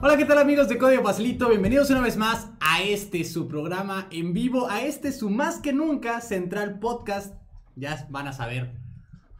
Hola, ¿qué tal amigos de Código Facilito? Bienvenidos una vez más a este su programa en vivo, a este su más que nunca Central Podcast. Ya van a saber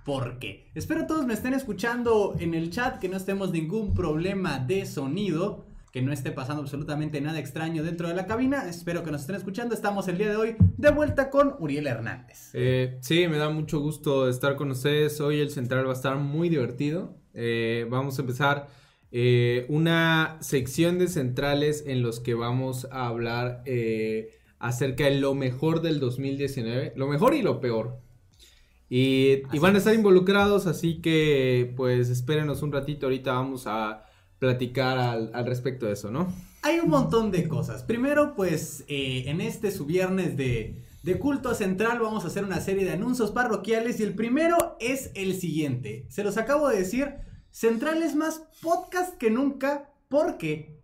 por qué. Espero todos me estén escuchando en el chat, que no estemos ningún problema de sonido, que no esté pasando absolutamente nada extraño dentro de la cabina. Espero que nos estén escuchando. Estamos el día de hoy de vuelta con Uriel Hernández. Eh, sí, me da mucho gusto estar con ustedes. Hoy el Central va a estar muy divertido. Eh, vamos a empezar eh, una sección de centrales en los que vamos a hablar eh, acerca de lo mejor del 2019, lo mejor y lo peor. Y, y van a estar involucrados, así que pues espérenos un ratito, ahorita vamos a platicar al, al respecto de eso, ¿no? Hay un montón de cosas. Primero, pues eh, en este su viernes de, de culto central vamos a hacer una serie de anuncios parroquiales y el primero es el siguiente. Se los acabo de decir, Central es más podcast que nunca porque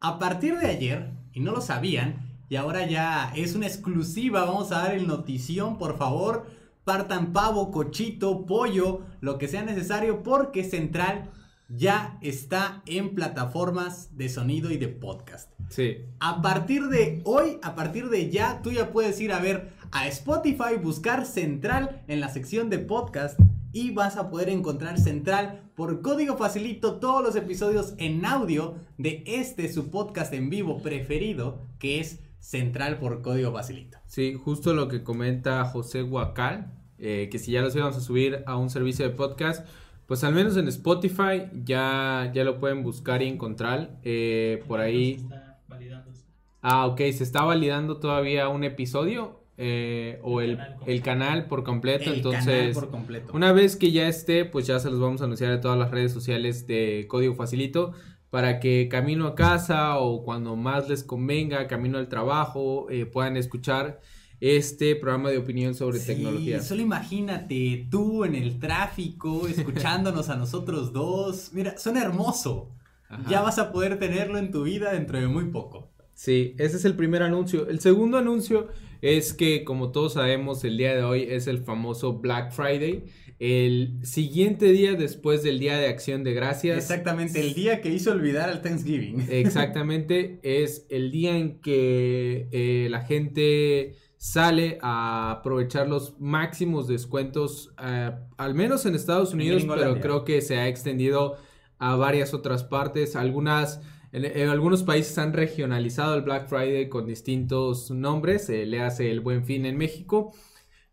a partir de ayer, y no lo sabían, y ahora ya es una exclusiva, vamos a dar el notición, por favor, partan pavo, cochito, pollo, lo que sea necesario porque Central ya está en plataformas de sonido y de podcast. Sí. A partir de hoy, a partir de ya, tú ya puedes ir a ver a Spotify, buscar Central en la sección de podcast y vas a poder encontrar Central por código facilito todos los episodios en audio de este su podcast en vivo preferido que es Central por código facilito. Sí, justo lo que comenta José Huacal, eh, que si ya los íbamos a subir a un servicio de podcast, pues al menos en Spotify ya, ya lo pueden buscar y encontrar. eh, por ahí. Está validándose. Ah, ok, se está validando todavía un episodio eh, o El el, canal completo. el canal por completo. El entonces, por completo. una vez que ya esté, pues ya se los vamos a anunciar en todas las redes sociales de Código Facilito para que camino a casa o cuando más les convenga, camino al trabajo, eh, puedan escuchar este programa de opinión sobre Sí, tecnología. Solo imagínate tú en el tráfico, escuchándonos a nosotros dos. Mira, suena hermoso. Ajá. Ya vas a poder tenerlo en tu vida dentro de muy poco. Sí, ese es el primer anuncio. El segundo anuncio es que, como todos sabemos, el día de hoy es el famoso Black Friday, el siguiente día después del Día de Acción de Gracias. Exactamente, el día que hizo olvidar al Thanksgiving. Exactamente, es el día en que eh, la gente sale a aprovechar los máximos descuentos, eh, al menos en Estados Unidos, pero creo que se ha extendido a varias otras partes. Algunas, en, en algunos países han regionalizado el Black Friday con distintos nombres, eh, le hace el Buen Fin en México.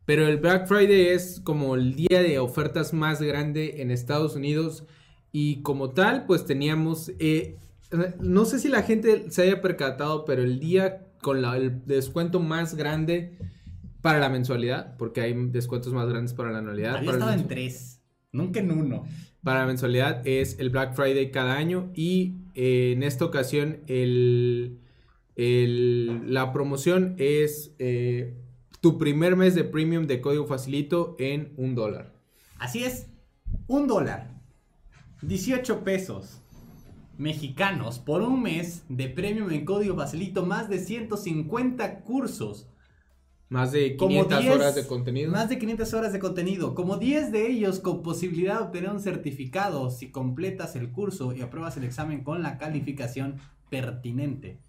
Pero el Black Friday es como el día de ofertas más grande en Estados Unidos y como tal, pues teníamos, eh, no sé si la gente se haya percatado, pero el día con la- el descuento más grande para la mensualidad, porque hay descuentos más grandes para la anualidad. Había para, estado en tres, nunca en uno. para la mensualidad es el Black Friday cada año y en esta ocasión la promoción es eh, tu primer mes de premium de código facilito en un dólar. Así es, un dólar, 18 pesos mexicanos por un mes de premium en código facilito, más de 150 cursos. Más de Como 500 10 horas de contenido. Más de 500 horas de contenido, como 10 de ellos con posibilidad de obtener un certificado si completas el curso y apruebas el examen con la calificación pertinente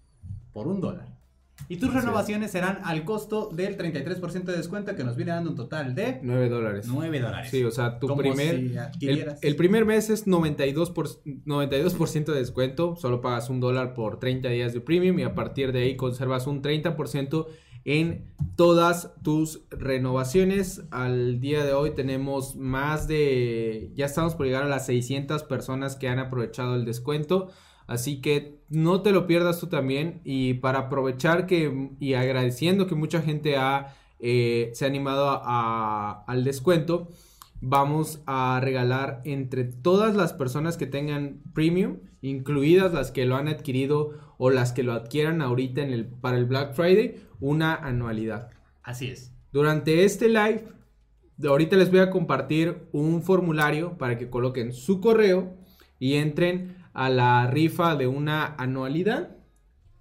por un dólar. Y tus renovaciones serán al costo del 33% de descuento que nos viene dando un total de 9 dólares. 9 dólares. Sí, o sea, tu Como primer... si El, el primer mes es 92%, por, 92% de descuento, solo pagas un dólar por 30 días de premium y a partir de ahí conservas un 30% en todas tus renovaciones. Al día de hoy tenemos más de, ya estamos por llegar a las 600 personas que han aprovechado el descuento. Así que no te lo pierdas tú también y para aprovechar que y agradeciendo que mucha gente ha, eh, se ha animado a- a- al descuento, vamos a regalar entre todas las personas que tengan premium, incluidas las que lo han adquirido o las que lo adquieran ahorita en el, para el Black Friday, una anualidad. Así es. Durante este live, ahorita les voy a compartir un formulario para que coloquen su correo y entren a la rifa de una anualidad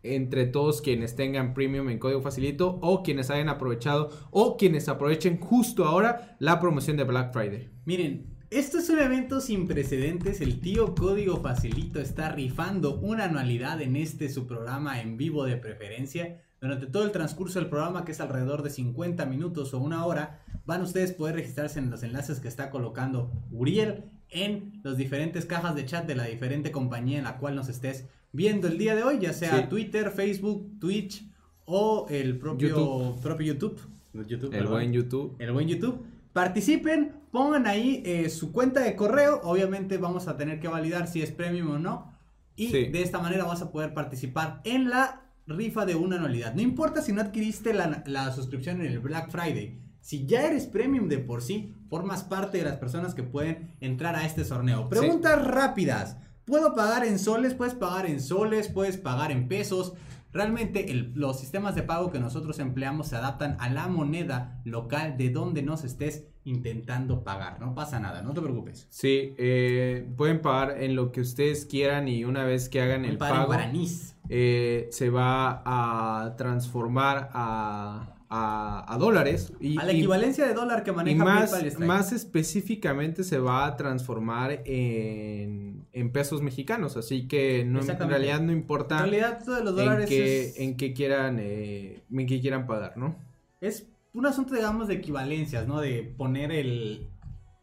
entre todos quienes tengan premium en código facilito o quienes hayan aprovechado o quienes aprovechen justo ahora la promoción de Black Friday. Miren, Esto es un evento sin precedentes. El tío Código Facilito está rifando una anualidad en este su programa en vivo de preferencia. Durante todo el transcurso del programa, que es alrededor de 50 minutos o una hora, van ustedes a poder registrarse en los enlaces que está colocando Uriel en los diferentes cajas de chat de la diferente compañía en la cual nos estés viendo el día de hoy, ya sea Sí. Twitter, Facebook, Twitch o el propio YouTube. propio YouTube. YouTube, El perdón. buen YouTube. El buen YouTube. Participen, pongan ahí eh, su cuenta de correo. Obviamente vamos a tener que validar si es premium o no. Y Sí. de esta manera vas a poder participar en la rifa de una anualidad. No importa si no adquiriste la, la suscripción en el Black Friday. Si ya eres premium de por sí, formas parte de las personas que pueden entrar a este sorteo. Preguntas rápidas. ¿Puedo pagar en soles? Puedes pagar en soles, puedes pagar en pesos. Realmente el- los sistemas de pago que nosotros empleamos se adaptan a la moneda local de donde nos estés intentando pagar. No pasa nada, no te preocupes. Sí, eh, pueden pagar en lo que ustedes quieran y una vez que hagan el Pagar en pago, eh, se va a transformar a, a- a dólares. Y, a la y- equivalencia de dólar que y maneja más, PayPal y Stripe. más específicamente se va a transformar en, en pesos mexicanos. Así que no, en realidad no En importa realidad, de los en qué, es, en qué quieran, eh, en qué quieran pagar, ¿no? es un asunto, digamos, de equivalencias, ¿no? De poner el,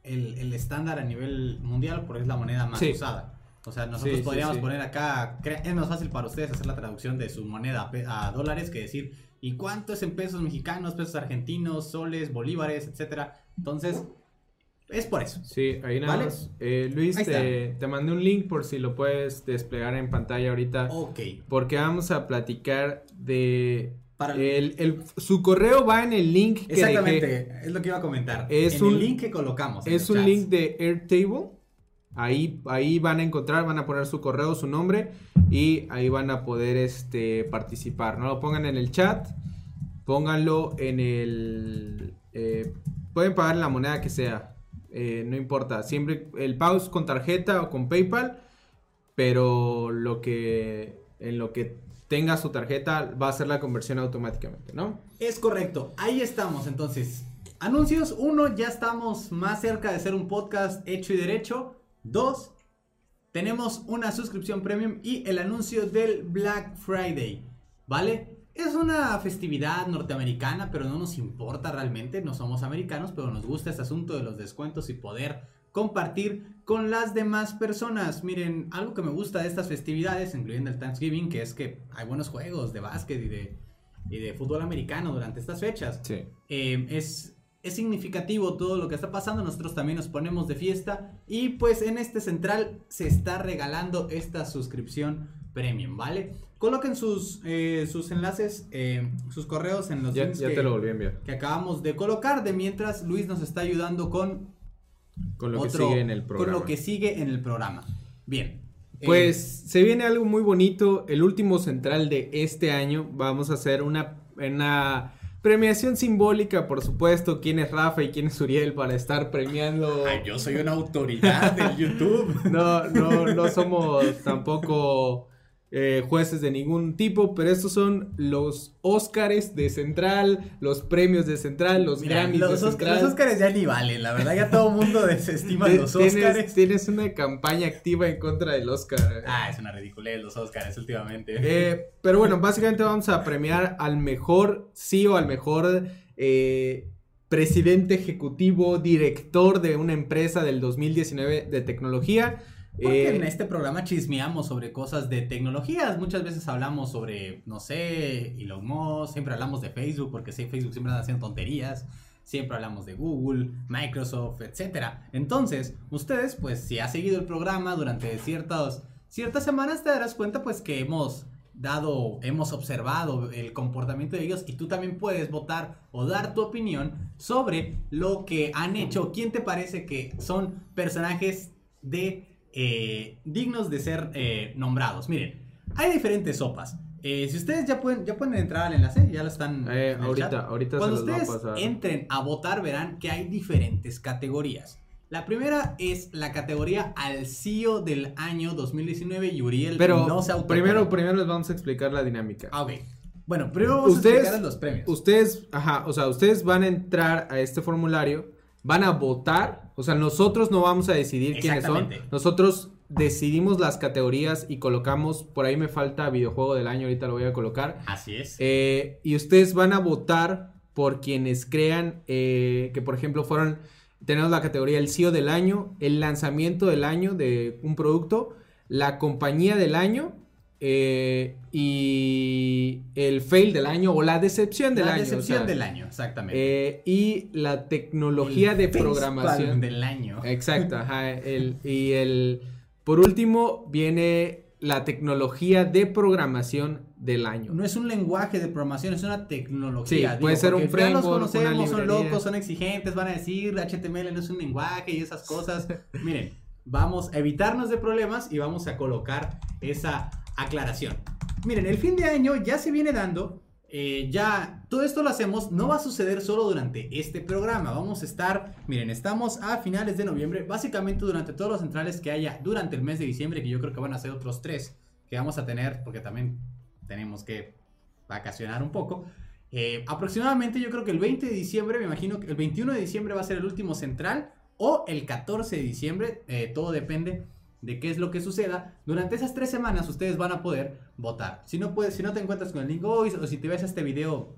el, el estándar a nivel mundial porque es la moneda más Sí. usada. O sea, nosotros Sí, podríamos sí. poner acá, es más fácil para ustedes hacer la traducción de su moneda a dólares que decir, ¿y cuánto es en pesos mexicanos, pesos argentinos, soles, bolívares, etcétera? Entonces, es por eso. Sí, ahí nada ¿Vale? más. Eh, Luis, te, te mandé un link por si lo puedes desplegar en pantalla ahorita. Ok. Porque vamos a platicar de... Para- el, el- su correo va en el link que dejé. Exactamente, es lo que iba a comentar. Es en un- el link que colocamos. Es un chats. link de Airtable. Ahí, ahí van a encontrar, van a poner su correo, su nombre y ahí van a poder este, participar. No lo pongan en el chat, pónganlo en el... eh, pueden pagar la moneda que sea, eh, no importa. Siempre el pago con tarjeta o con PayPal, pero lo que en lo que tenga su tarjeta va a hacer la conversión automáticamente, ¿no? Es correcto, ahí estamos entonces. Anuncios, uno, ya estamos más cerca de ser un podcast hecho y derecho. Dos, tenemos una suscripción premium y el anuncio del Black Friday, ¿vale? Es una festividad norteamericana, pero no nos importa realmente, no somos americanos, pero nos gusta este asunto de los descuentos y poder compartir con las demás personas. Miren, algo que me gusta de estas festividades, incluyendo el Thanksgiving, que es que hay buenos juegos de básquet y de, y de fútbol americano durante estas fechas. Sí. Eh, es, es significativo todo lo que está pasando. Nosotros también nos ponemos de fiesta. Y pues en este central se está regalando esta suscripción premium, ¿vale? Coloquen sus, eh, sus enlaces, eh, sus correos en los Ya, links ya que, te lo volví a enviar. que acabamos de colocar. De mientras Luis nos está ayudando con Con lo otro- que sigue en el programa. Con lo que sigue en el programa. Bien. Eh, Pues se viene algo muy bonito. El último central de este año. Vamos a hacer una, una premiación simbólica, por supuesto. ¿Quién es Rafa y quién es Uriel para estar premiando? ay, yo soy una autoridad del YouTube. No, no, no somos tampoco eh, jueces de ningún tipo, pero estos son los Óscares de Central, los premios de Central, los Mira, Grammys los, de Oscar- Central. los Óscares ya ni valen, la verdad ya todo el mundo desestima los Óscares. tienes una campaña activa en contra del Oscar. Ah, es una ridiculez los Óscares últimamente. Eh, pero bueno, básicamente vamos a premiar al mejor CEO, al mejor eh, presidente ejecutivo, director de una empresa del 2019 de tecnología. Porque Eh, en este programa chismeamos sobre cosas de tecnologías. Muchas veces hablamos sobre, no sé, Elon Musk. Siempre hablamos de Facebook, porque sí, Facebook siempre anda haciendo tonterías. Siempre hablamos de Google, Microsoft, etcétera. Entonces, ustedes, pues, si has seguido el programa durante ciertas, ciertas semanas, te darás cuenta, pues, que hemos dado, hemos observado el comportamiento de ellos y tú también puedes votar o dar tu opinión sobre lo que han hecho. ¿Quién te parece que son personajes de eh, dignos de ser eh, nombrados? Miren, hay diferentes sopas. Eh, si ustedes ya pueden, ya pueden entrar al enlace, ya lo están. En ahorita, chat. ahorita Cuando se los va a ustedes pasar. entren a votar, verán que hay diferentes categorías. La primera es la categoría al CEO del año 2019 y Uriel Pero no se primero, primero les vamos a explicar la dinámica. Ah, ok. Bueno, primero vamos Ustedes- a explicar los premios. Ustedes, ajá, o sea, ustedes van a entrar a este formulario van a votar, o sea, nosotros no vamos a decidir quiénes son, nosotros decidimos las categorías y colocamos, por ahí me falta videojuego del año, ahorita lo voy a colocar, Así es. eh, y ustedes van a votar por quienes crean eh, que, por ejemplo, fueron, tenemos la categoría el CEO del año, el lanzamiento del año de un producto, la compañía del año eh, y el fail del año o la decepción del la año. o decepción sea, del año, exactamente. eh, y la tecnología El de programación. del año. Exacto, ajá, el, y el, por último viene la tecnología de programación del año. No es un lenguaje de programación, es una tecnología. Sí, puede ser un porque ya los framework, conocemos, son locos, son exigentes, van a decir HTML no es un lenguaje y esas cosas. Miren, vamos a evitarnos de problemas y vamos a colocar esa aclaración. Miren, el fin de año ya se viene dando. eh, ya todo esto lo hacemos, no va a suceder solo durante este programa. Vamos a estar, miren, estamos a finales de noviembre, básicamente durante todos los centrales que haya durante el mes de diciembre, que yo creo que van a ser otros tres que vamos a tener, porque también tenemos que vacacionar un poco. Eh, aproximadamente yo creo que el 20 de diciembre, me imagino que el 21 de diciembre va a ser el último central o el 14 de diciembre, eh, todo depende de qué es lo que suceda. Durante esas tres semanas ustedes van a poder votar. Si no, puedes, si no te encuentras con el link hoy o si te ves este video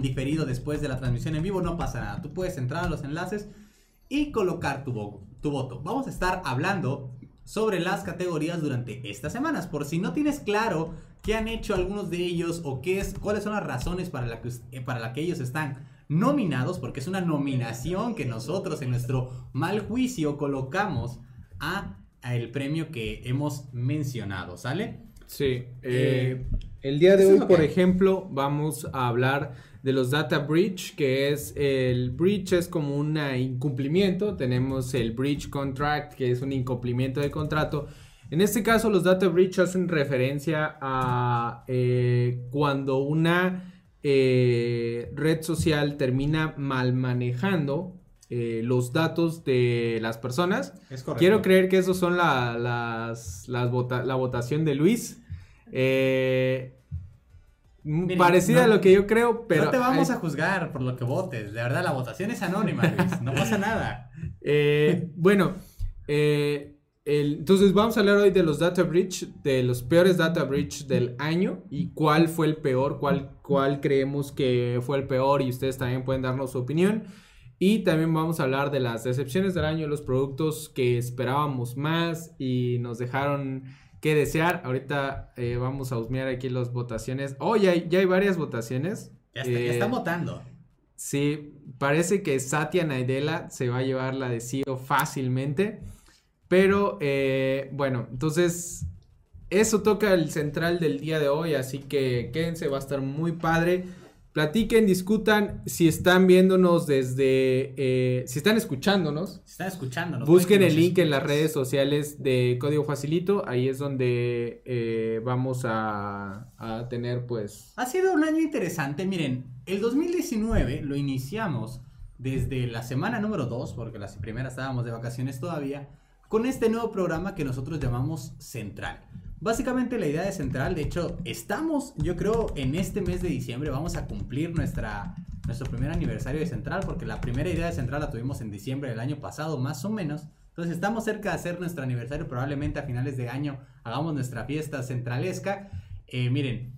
diferido después de la transmisión en vivo, no pasa nada. Tú puedes entrar a los enlaces y colocar tu, vo- tu voto. Vamos a estar hablando sobre las categorías durante estas semanas. Por si no tienes claro qué han hecho algunos de ellos o qué es, cuáles son las razones para la que, eh, para la que ellos están nominados, porque es una nominación que nosotros en nuestro mal juicio colocamos a, a el premio que hemos mencionado, ¿sale? Sí. Eh, eh, el día de hoy, por que- ejemplo, vamos a hablar de los data breach, que es el breach es como un incumplimiento. Tenemos el breach contract, que es un incumplimiento de contrato. En este caso, los data breach hacen referencia a eh, cuando una eh, red social termina mal manejando eh, los datos de las personas. Es correcto. Quiero creer que esos son la, las, las vota- la votación de Luis. Eh, Miren, parecida no- a lo que yo creo, pero... no te vamos hay- a juzgar por lo que votes. De verdad, la votación es anónima, Luis. No pasa nada. Eh, bueno, eh, el- entonces vamos a hablar hoy de los data breach, de los peores data breach del año y cuál fue el peor, cuál, cuál creemos que fue el peor y ustedes también pueden darnos su opinión. Y también vamos a hablar de las decepciones del año, los productos que esperábamos más y nos dejaron que desear. Ahorita eh, vamos a husmear aquí las votaciones. Oh, ya hay, ya hay varias votaciones. Ya, está- ya Eh, están votando. Sí, parece que Satya Nadella se va a llevar la de CEO fácilmente. Pero eh, bueno, entonces eso toca el central del día de hoy, así que quédense, va a estar muy padre. Platiquen, discutan, si están viéndonos desde, eh, si están escuchándonos, Si están escuchando. busquen el link en las redes sociales de Código Facilito, ahí es donde eh, vamos a, a tener pues... Ha sido un año interesante. Miren, el 2019 lo iniciamos desde la semana número 2, porque la primera estábamos de vacaciones todavía, con este nuevo programa que nosotros llamamos Central. Básicamente la idea de Central, de hecho, estamos, yo creo, en este mes de diciembre, vamos a cumplir nuestra, nuestro primer aniversario de Central, porque la primera idea de Central la tuvimos en diciembre del año pasado, más o menos. Entonces estamos cerca de hacer nuestro aniversario, probablemente a finales de año hagamos nuestra fiesta centralesca. Eh, miren,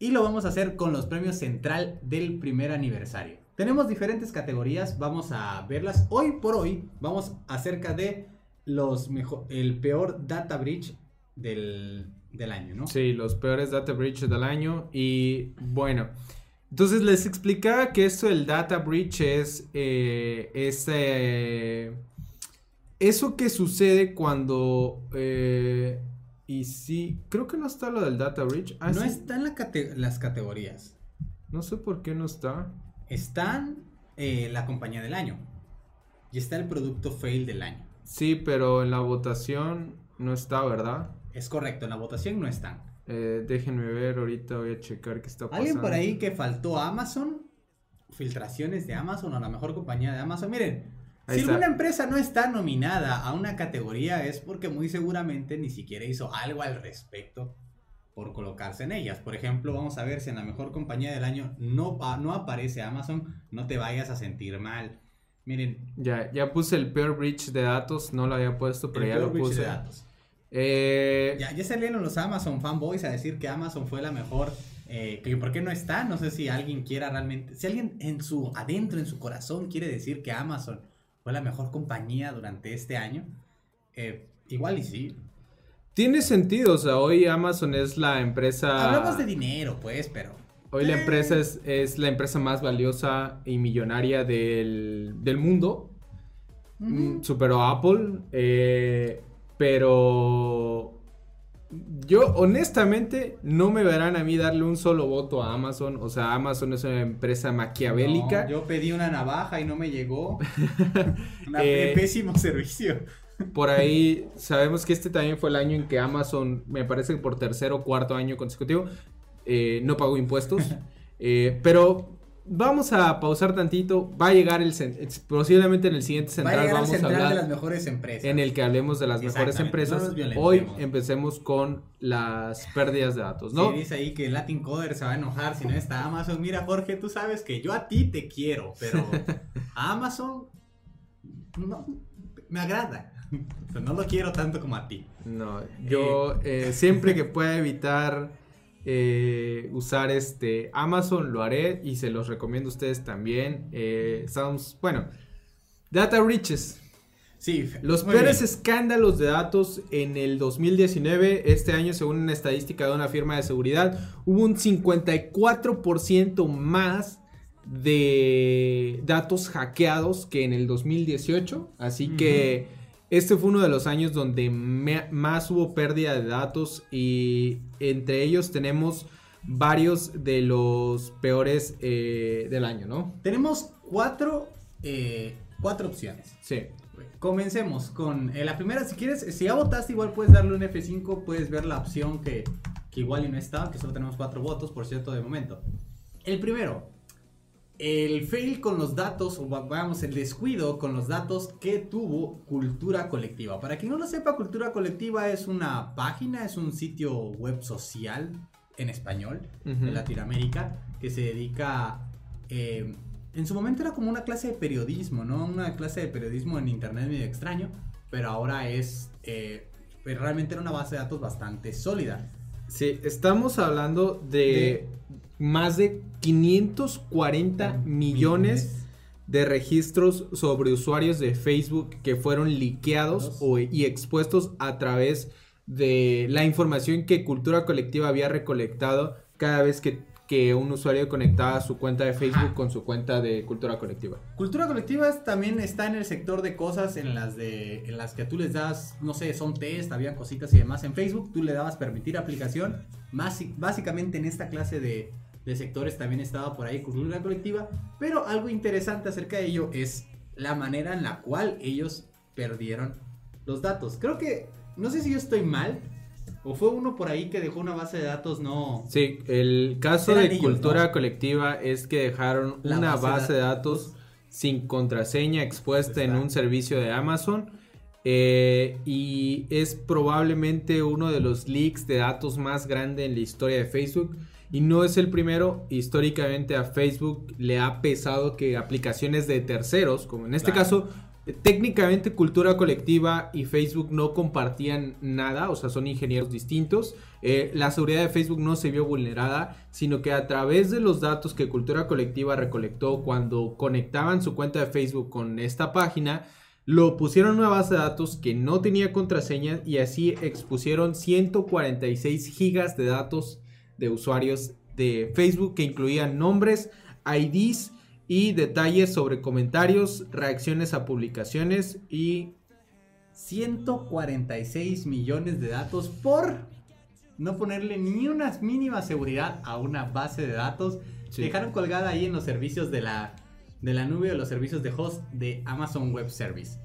y lo vamos a hacer con los premios Central del primer aniversario. Tenemos diferentes categorías, vamos a verlas. Hoy por hoy vamos acerca de los mejor, el peor data breach del, del año, ¿no? Sí, los peores data breach del año. Y bueno, entonces les explicaba que esto del data breach es eh, ese, eso que sucede cuando... eh, y sí, creo que no está lo del data breach. Ah, no sí. están la cate- las categorías. No sé por qué no está. Están eh, la compañía del año. Y está el producto fail del año. Sí, pero en la votación no está, ¿verdad? Es correcto, en la votación no están. Eh, déjenme ver, ahorita voy a checar qué está pasando. ¿Alguien por ahí que faltó a Amazon? Filtraciones de Amazon o la mejor compañía de Amazon. Miren, Ahí si está. alguna empresa no está nominada a una categoría es porque muy seguramente ni siquiera hizo algo al respecto por colocarse en ellas. Por ejemplo, vamos a ver si en la mejor compañía del año no, no aparece Amazon, no te vayas a sentir mal. Miren. Ya, ya puse el peor breach de datos, no lo había puesto, pero el ya peor lo puse. de datos. Eh, Ya, ya salieron los Amazon fanboys a decir que Amazon fue la mejor. eh, que por qué no está. No sé si alguien quiera realmente. Si alguien en su adentro, en su corazón, quiere decir que Amazon fue la mejor compañía durante este año. eh, igual y sí. Tiene sentido, o sea, hoy Amazon es la empresa... Hablamos de dinero, pues, pero. Hoy la Eh. empresa es, es la empresa más valiosa y millonaria del, del mundo. Mm, Superó a Apple. eh, pero yo honestamente no me verán a mí darle un solo voto a Amazon. O sea, Amazon es una empresa maquiavélica. No, yo pedí una navaja y no me llegó. Una Eh, pésimo servicio. Por ahí sabemos que este también fue el año en que Amazon, me parece que por tercer o cuarto año consecutivo, eh, no pagó impuestos. Eh, pero vamos a pausar tantito. Va a llegar el posiblemente en el siguiente Va a central llegar al vamos a central de hablar las mejores empresas. en el que hablemos de las mejores empresas. no. Hoy empecemos con las pérdidas de datos, ¿no? Dice ahí que Latin Coder se va a enojar si no está Amazon. Mira, Jorge, tú sabes que yo a ti te quiero, pero a Amazon no me agrada. Pero no lo quiero tanto como a ti. No, yo eh, siempre que pueda evitar eh, usar este Amazon lo haré y se los recomiendo a ustedes también. Eh, estamos, bueno, Data Riches. Sí, Los peores bien. escándalos de datos en el 2019, este año según una estadística de una firma de seguridad, hubo un 54% más de datos hackeados que en el 2018. Así que este fue uno de los años donde me- más hubo pérdida de datos y entre ellos tenemos varios de los peores eh, del año, ¿no? Tenemos cuatro, eh, cuatro opciones. Sí. Comencemos con eh, la primera. Si quieres, si ya votaste, igual puedes darle un F5. Puedes ver la opción que, que igual y no está, que solo tenemos cuatro votos, por cierto, de momento. El primero, el fail con los datos, o va- vamos, el descuido con los datos que tuvo Cultura Colectiva. Para quien no lo sepa, Cultura Colectiva es una página, es un sitio web social en español Ujú. de Latinoamérica que se dedica. eh, en su momento era como una clase de periodismo, ¿no? Una clase de periodismo en internet medio extraño, pero ahora es. eh, pues realmente era una base de datos bastante sólida. Sí, estamos hablando de, De- más de 540 millones de registros sobre usuarios de Facebook que fueron liqueados o- y expuestos a través de la información que Cultura Colectiva había recolectado cada vez que, que un usuario conectaba su cuenta de Facebook con su cuenta de Cultura Colectiva. Cultura colectiva también está en el sector de cosas en las de en las que tú les das, no sé, son test, había cositas y demás en Facebook, tú le dabas permitir aplicación. Más, básicamente en esta clase de, de sectores también estaba por ahí cultura colectiva, pero algo interesante acerca de ello es la manera en la cual ellos perdieron los datos. Creo que no sé si yo estoy mal o fue uno por ahí que dejó una base de datos no Sí, el caso de ellos, Cultura ¿no? Colectiva es que dejaron La una base de base de datos sin contraseña expuesta en un servicio de Amazon. eh, y es probablemente uno de los leaks de datos más grande en la historia de Facebook. Y no es el primero. Históricamente a Facebook le ha pesado que aplicaciones de terceros, como en este Claro. caso, eh, técnicamente Cultura Colectiva y Facebook no compartían nada, o sea, son ingenieros distintos. Eh, la seguridad de Facebook no se vio vulnerada, sino que a través de los datos que Cultura Colectiva recolectó cuando conectaban su cuenta de Facebook con esta página, lo pusieron en una base de datos que no tenía contraseña y así expusieron 146 gigas de datos de usuarios de Facebook que incluían nombres, IDs y detalles sobre comentarios, reacciones a publicaciones y 146 millones de datos por no ponerle ni una mínima seguridad a una base de datos. Sí. Dejaron colgada ahí en los servicios de la, de la nube o los servicios de host de Amazon Web Service.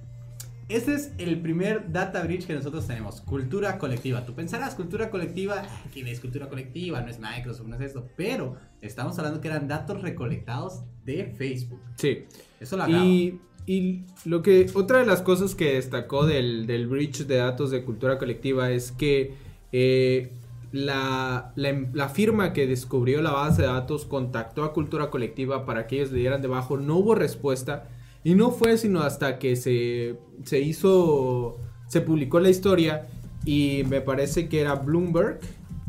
Este es el primer data breach que nosotros tenemos, cultura colectiva. Tú pensarás, cultura colectiva, ¿quién es cultura colectiva? No es Microsoft, no es esto. Pero estamos hablando que eran datos recolectados de Facebook. sí. Eso lo. Y, y lo que otra de las cosas que destacó del, del breach de datos de cultura colectiva es que eh, la, la la firma que descubrió la base de datos contactó a cultura colectiva para que ellos le dieran debajo, no hubo respuesta. Y no fue sino hasta que se, se hizo, se publicó la historia y me parece que era Bloomberg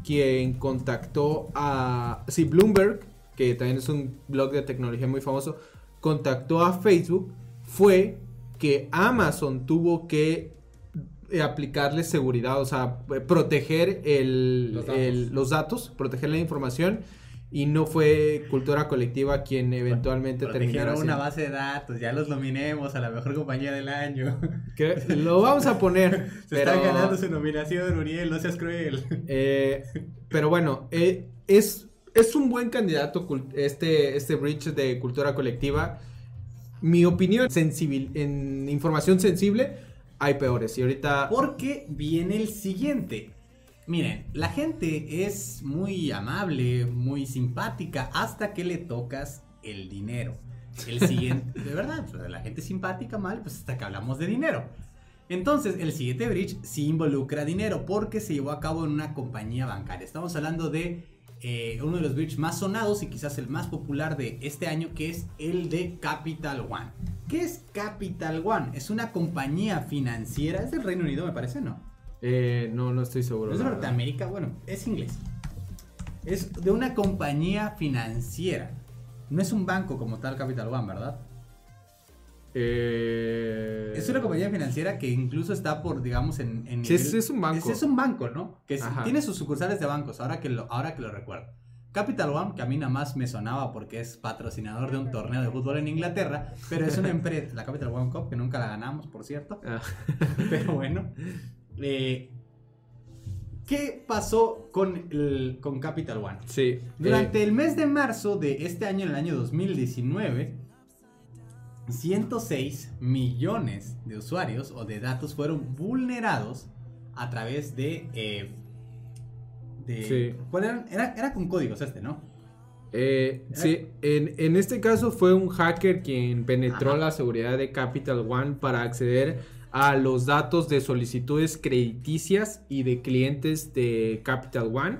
quien contactó a, sí, Bloomberg, que también es un blog de tecnología muy famoso, contactó a Facebook, fue que Amazon tuvo que aplicarle seguridad, o sea, proteger el, Los el- datos. los datos, proteger la información. Y no fue Cultura Colectiva quien eventualmente terminara Protegieron una base de datos, ya los nominemos a la mejor compañía del año. Que lo vamos a poner. Se pero, están ganando su nominación, Uriel, no seas cruel. eh, pero bueno, eh, es, es un buen candidato este, este bridge de cultura colectiva. Mi opinión, sensibil, en información sensible, hay peores. Y ahorita... Porque viene el siguiente. Miren, la gente es muy amable, muy simpática, hasta que le tocas el dinero. El siguiente, de verdad, sea, la gente simpática, mal, pues hasta que hablamos de dinero. Entonces, el siguiente bridge sí involucra dinero porque se llevó a cabo en una compañía bancaria. Estamos hablando de eh, uno de los bridges más sonados y quizás el más popular de este año, que es el de Capital One. ¿Qué es Capital One? Es una compañía financiera, es del Reino Unido, me parece, ¿no? Eh, no, no estoy seguro. Es de. Norteamérica, bueno, es inglés. Es de una compañía financiera. No es un banco como tal Capital One, ¿verdad? Eh, Es una compañía financiera que incluso está por, digamos, en... en Sí, es- es un banco. Es, es un banco, ¿no? Que es- tiene sus sucursales de bancos, ahora que, lo, ahora que lo recuerdo. Capital One, que a mí nada más me sonaba porque es patrocinador de un torneo de fútbol en Inglaterra, pero es una empresa, la Capital One Cup, que nunca la ganamos, por cierto. ah, Pero bueno. Eh, ¿Qué pasó con, el, con Capital One? sí. Durante eh, el mes de marzo de este año, en el año 2019, 106 millones de usuarios o de datos fueron vulnerados a través de... eh, de Sí. ¿cuál eran? Era, era con códigos este, ¿no? Eh, sí, en, en este caso fue un hacker quien penetró Ajá. la seguridad de Capital One para acceder a los datos de solicitudes crediticias y de clientes de Capital One.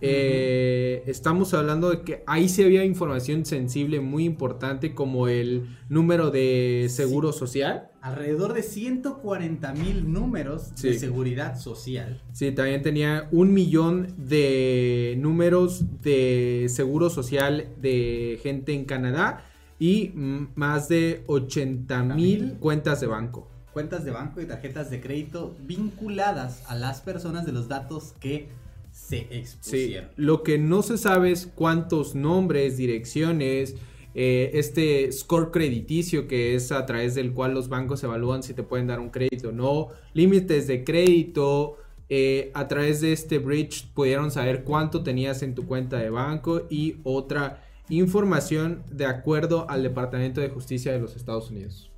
Eh, estamos hablando de que ahí sí había información sensible muy importante como el número de seguro social. Alrededor de 140 mil números de seguridad social. Sí, también tenía un millón de números de seguro social de gente en Canadá y más de 80 mil cuentas de banco. Cuentas de banco y tarjetas de crédito vinculadas a las personas de los datos que se Sí, expusieron. lo que no se sabe es cuántos nombres, direcciones, eh, este score crediticio que es a través del cual los bancos evalúan si te pueden dar un crédito o no, límites de crédito, eh, a través de este bridge pudieron saber cuánto tenías en tu cuenta de banco y otra información de acuerdo al Departamento de Justicia de los Estados Unidos.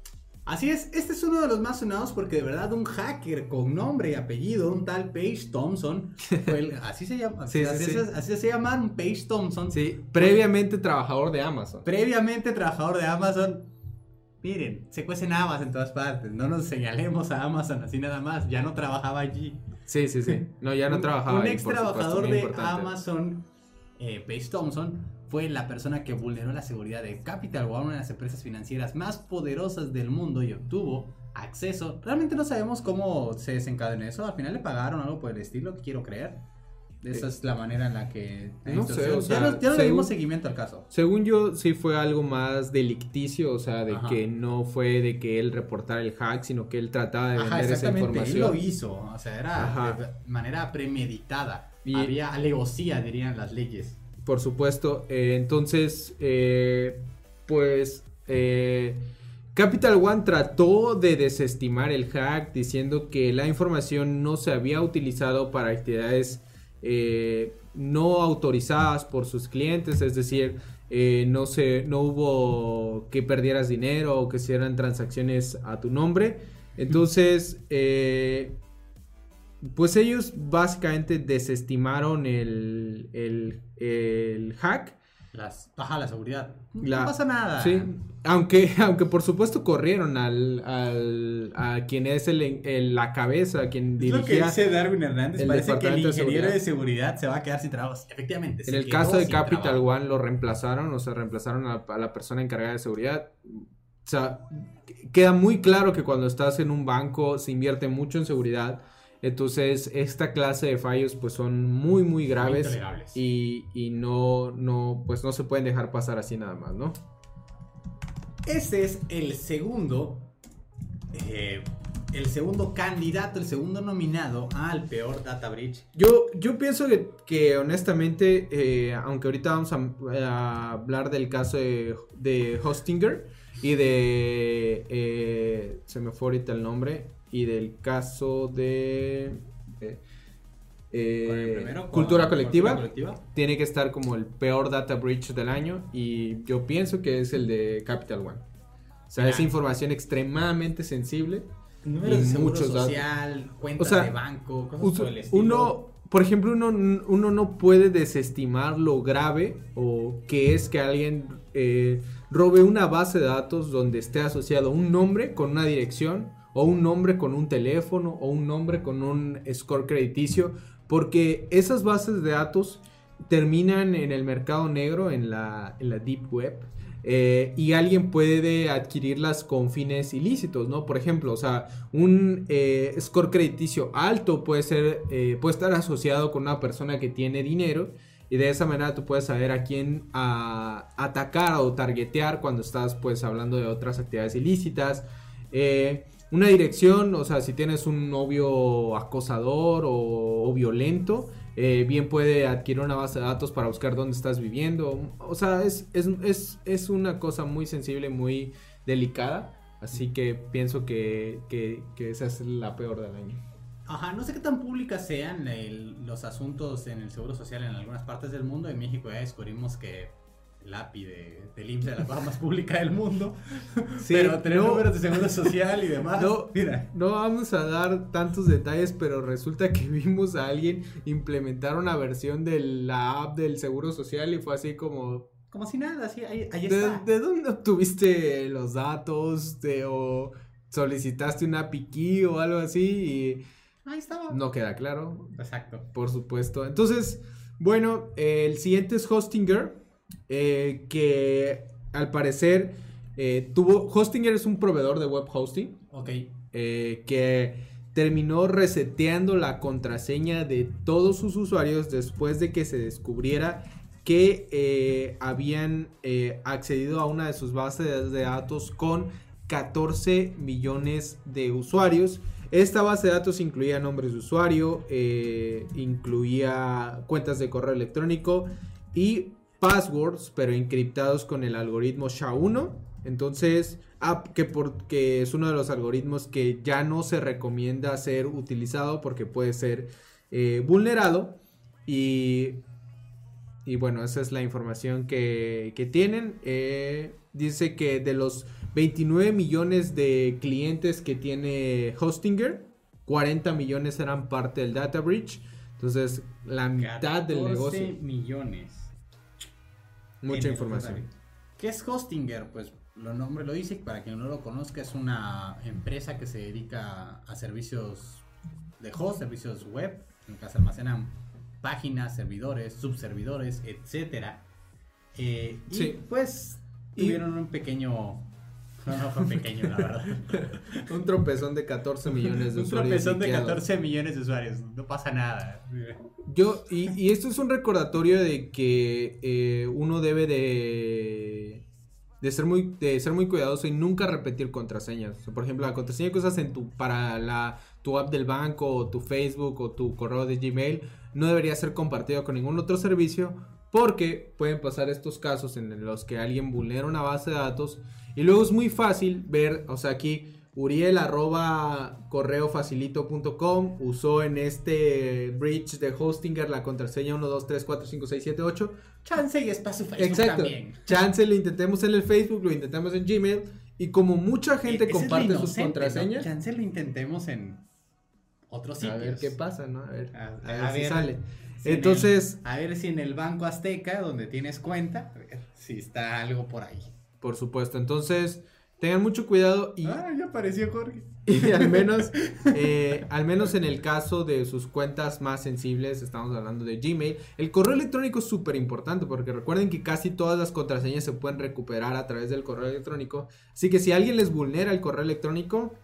Así es, este es uno de los más sonados porque de verdad un hacker con nombre y apellido, un tal Paige Thompson, fue el- así se llama, Sí, sí, así, sí. se- así se llama un Paige Thompson, Sí, previamente trabajador de Amazon. previamente trabajador de Amazon. Miren, se cuecen habas en todas partes, no nos señalemos a Amazon así nada más, ya no trabajaba allí. Sí, sí, sí. No, ya no Un- trabajaba. Un ahí, ex supuesto, trabajador de importante. Amazon, eh, Paige Thompson, fue la persona que vulneró la seguridad de Capital One, una de las empresas financieras más poderosas del mundo, y obtuvo acceso. Realmente no sabemos cómo se desencadenó eso. Al final le pagaron algo por el estilo, quiero creer. Esa Eh, es la manera en la que. no sé, o ya sea, no, ya no le dimos seguimiento al caso. Según yo, sí fue algo más delicticio, o sea, de Ajá. que no fue de que él reportara el hack, sino que él trataba de Ajá, vender esa exactamente. Él información. lo hizo. O sea, era Ajá. de manera premeditada. Y- Había alevosía, dirían las leyes. Por supuesto. eh, entonces, eh, pues, eh, Capital One trató de desestimar el hack diciendo que la información no se había utilizado para actividades eh, no autorizadas por sus clientes, es decir, eh, no, se, no hubo que perdieras dinero o que hicieran transacciones a tu nombre. Entonces, pues ellos básicamente desestimaron el, el, el hack. Las, ajá, la seguridad. La- no pasa nada. Sí, aunque, aunque por supuesto corrieron al, al- a quien es el, el- la cabeza, quien Es lo que dice Darwin Hernández. el Parece que el de ingeniero de Seguridad. se va a quedar sin trabajo. Efectivamente. En el caso de Capital trabajo. One lo reemplazaron, o sea, reemplazaron a, a la persona encargada de seguridad. O sea, queda muy claro que cuando estás en un banco se invierte mucho en seguridad. Entonces, esta clase de fallos pues son muy, muy graves y, y, no, no, pues no se pueden dejar pasar así nada más, ¿no? Este es el segundo, eh, el segundo candidato, el segundo nominado al peor data breach. Yo, yo pienso que, honestamente, eh, aunque ahorita vamos a, hablar del caso de, Hostinger y de, eh, se me fue ahorita el nombre, y del caso de... cultura, colectiva, tiene que estar como el peor data breach del año y yo pienso que es el de Capital One. O sea, es información extremadamente sensible Números de seguro social, cuentas de banco, cosas por el estilo. Uno, por ejemplo, uno, uno, no puede desestimar lo grave o que es que alguien eh, robe una base de datos donde esté asociado un nombre con una dirección o un nombre con un teléfono o un nombre con un score crediticio, porque esas bases de datos terminan en el mercado negro, en la, en la deep web. Eh, y alguien puede adquirirlas con fines ilícitos, ¿no? Por ejemplo, o sea, un eh, score crediticio alto puede ser, eh, puede estar asociado con una persona que tiene dinero y de esa manera tú puedes saber a quién atacar o targetear cuando estás pues hablando de otras actividades ilícitas. Una dirección, o sea, si tienes un novio acosador o violento, eh, bien puede adquirir una base de datos para buscar dónde estás viviendo. O sea, es, es, una cosa muy sensible, muy delicada. Así que pienso que, esa es la peor del año. Ajá, no sé qué tan públicas sean los asuntos en el Seguro Social en algunas partes del mundo. En México ya descubrimos que el API de, del IMSS de la cosa más pública del mundo. Sí, pero tener números de seguro social y demás. No, mira. no vamos a dar tantos detalles, pero resulta que vimos a alguien implementar una versión de la app del seguro social y fue así como. Como si nada, así, ahí, ahí ¿De, está. ¿De dónde obtuviste los datos? ¿O solicitaste una API o algo así? Y. Ahí estaba. No queda claro. Exacto. Por supuesto. Entonces, bueno, el siguiente es Hostinger. Eh, que al parecer eh, tuvo. Hostinger es un proveedor de web hosting. Ok. Eh, que terminó reseteando la contraseña de todos sus usuarios después de que se descubriera que habían accedido a una de sus bases de datos con 14 millones de usuarios. Esta base de datos incluía nombres de usuario, incluía cuentas de correo electrónico y passwords, pero encriptados con el algoritmo SHA-1. Entonces, ah, que porque es uno de los algoritmos que ya no se recomienda ser utilizado porque puede ser eh, vulnerado. Y, y, bueno, esa es la información que, tienen. Eh, dice que de los 29 millones de clientes que tiene Hostinger, 40 millones eran parte del data breach. Entonces, la mitad del negocio. millones. Mucha información. ¿Qué es Hostinger? Pues lo nombre lo dice, para quien no lo conozca, es una empresa que se dedica a servicios de host, servicios web, en que se almacenan páginas, servidores, subservidores, etcétera. Eh, y sí. pues tuvieron un pequeño no, fue pequeño, la verdad. un tropezón de 14 millones de usuarios. Un tropezón de 14 millones de usuarios. No pasa nada. Yo, y, esto es un recordatorio de que eh, uno debe de, de, ser muy, de ser muy cuidadoso y nunca repetir contraseñas. por ejemplo, la contraseña que usas en tu, para la, tu app del banco, o tu Facebook, o tu correo de Gmail, no debería ser compartido con ningún otro servicio. Porque pueden pasar estos casos en los que alguien vulnera una base de datos y luego es muy fácil ver, o sea, aquí Uriel arroba correofacilito.com usó en este bridge de Hostinger la contraseña 1, 2, 3, 4, 5, 6, 7, 8. Chance y es para su Facebook Exacto. también. Chance lo intentemos en el Facebook, lo intentemos en Gmail. Y como mucha gente e-, comparte sus contraseñas. Chance lo intentemos en otros sitios. A ver qué pasa, ¿no? A ver, a, ver, si sale. Entonces. a ver si en el Banco Azteca, donde tienes cuenta, a ver si está algo por ahí. Por supuesto. Entonces, tengan mucho cuidado y... Ah, ya apareció Jorge. Y al menos, eh, al menos en el caso de sus cuentas más sensibles, estamos hablando de Gmail, el correo electrónico es súper importante porque recuerden que casi todas las contraseñas se pueden recuperar a través del correo electrónico. Así que si alguien les vulnera el correo electrónico,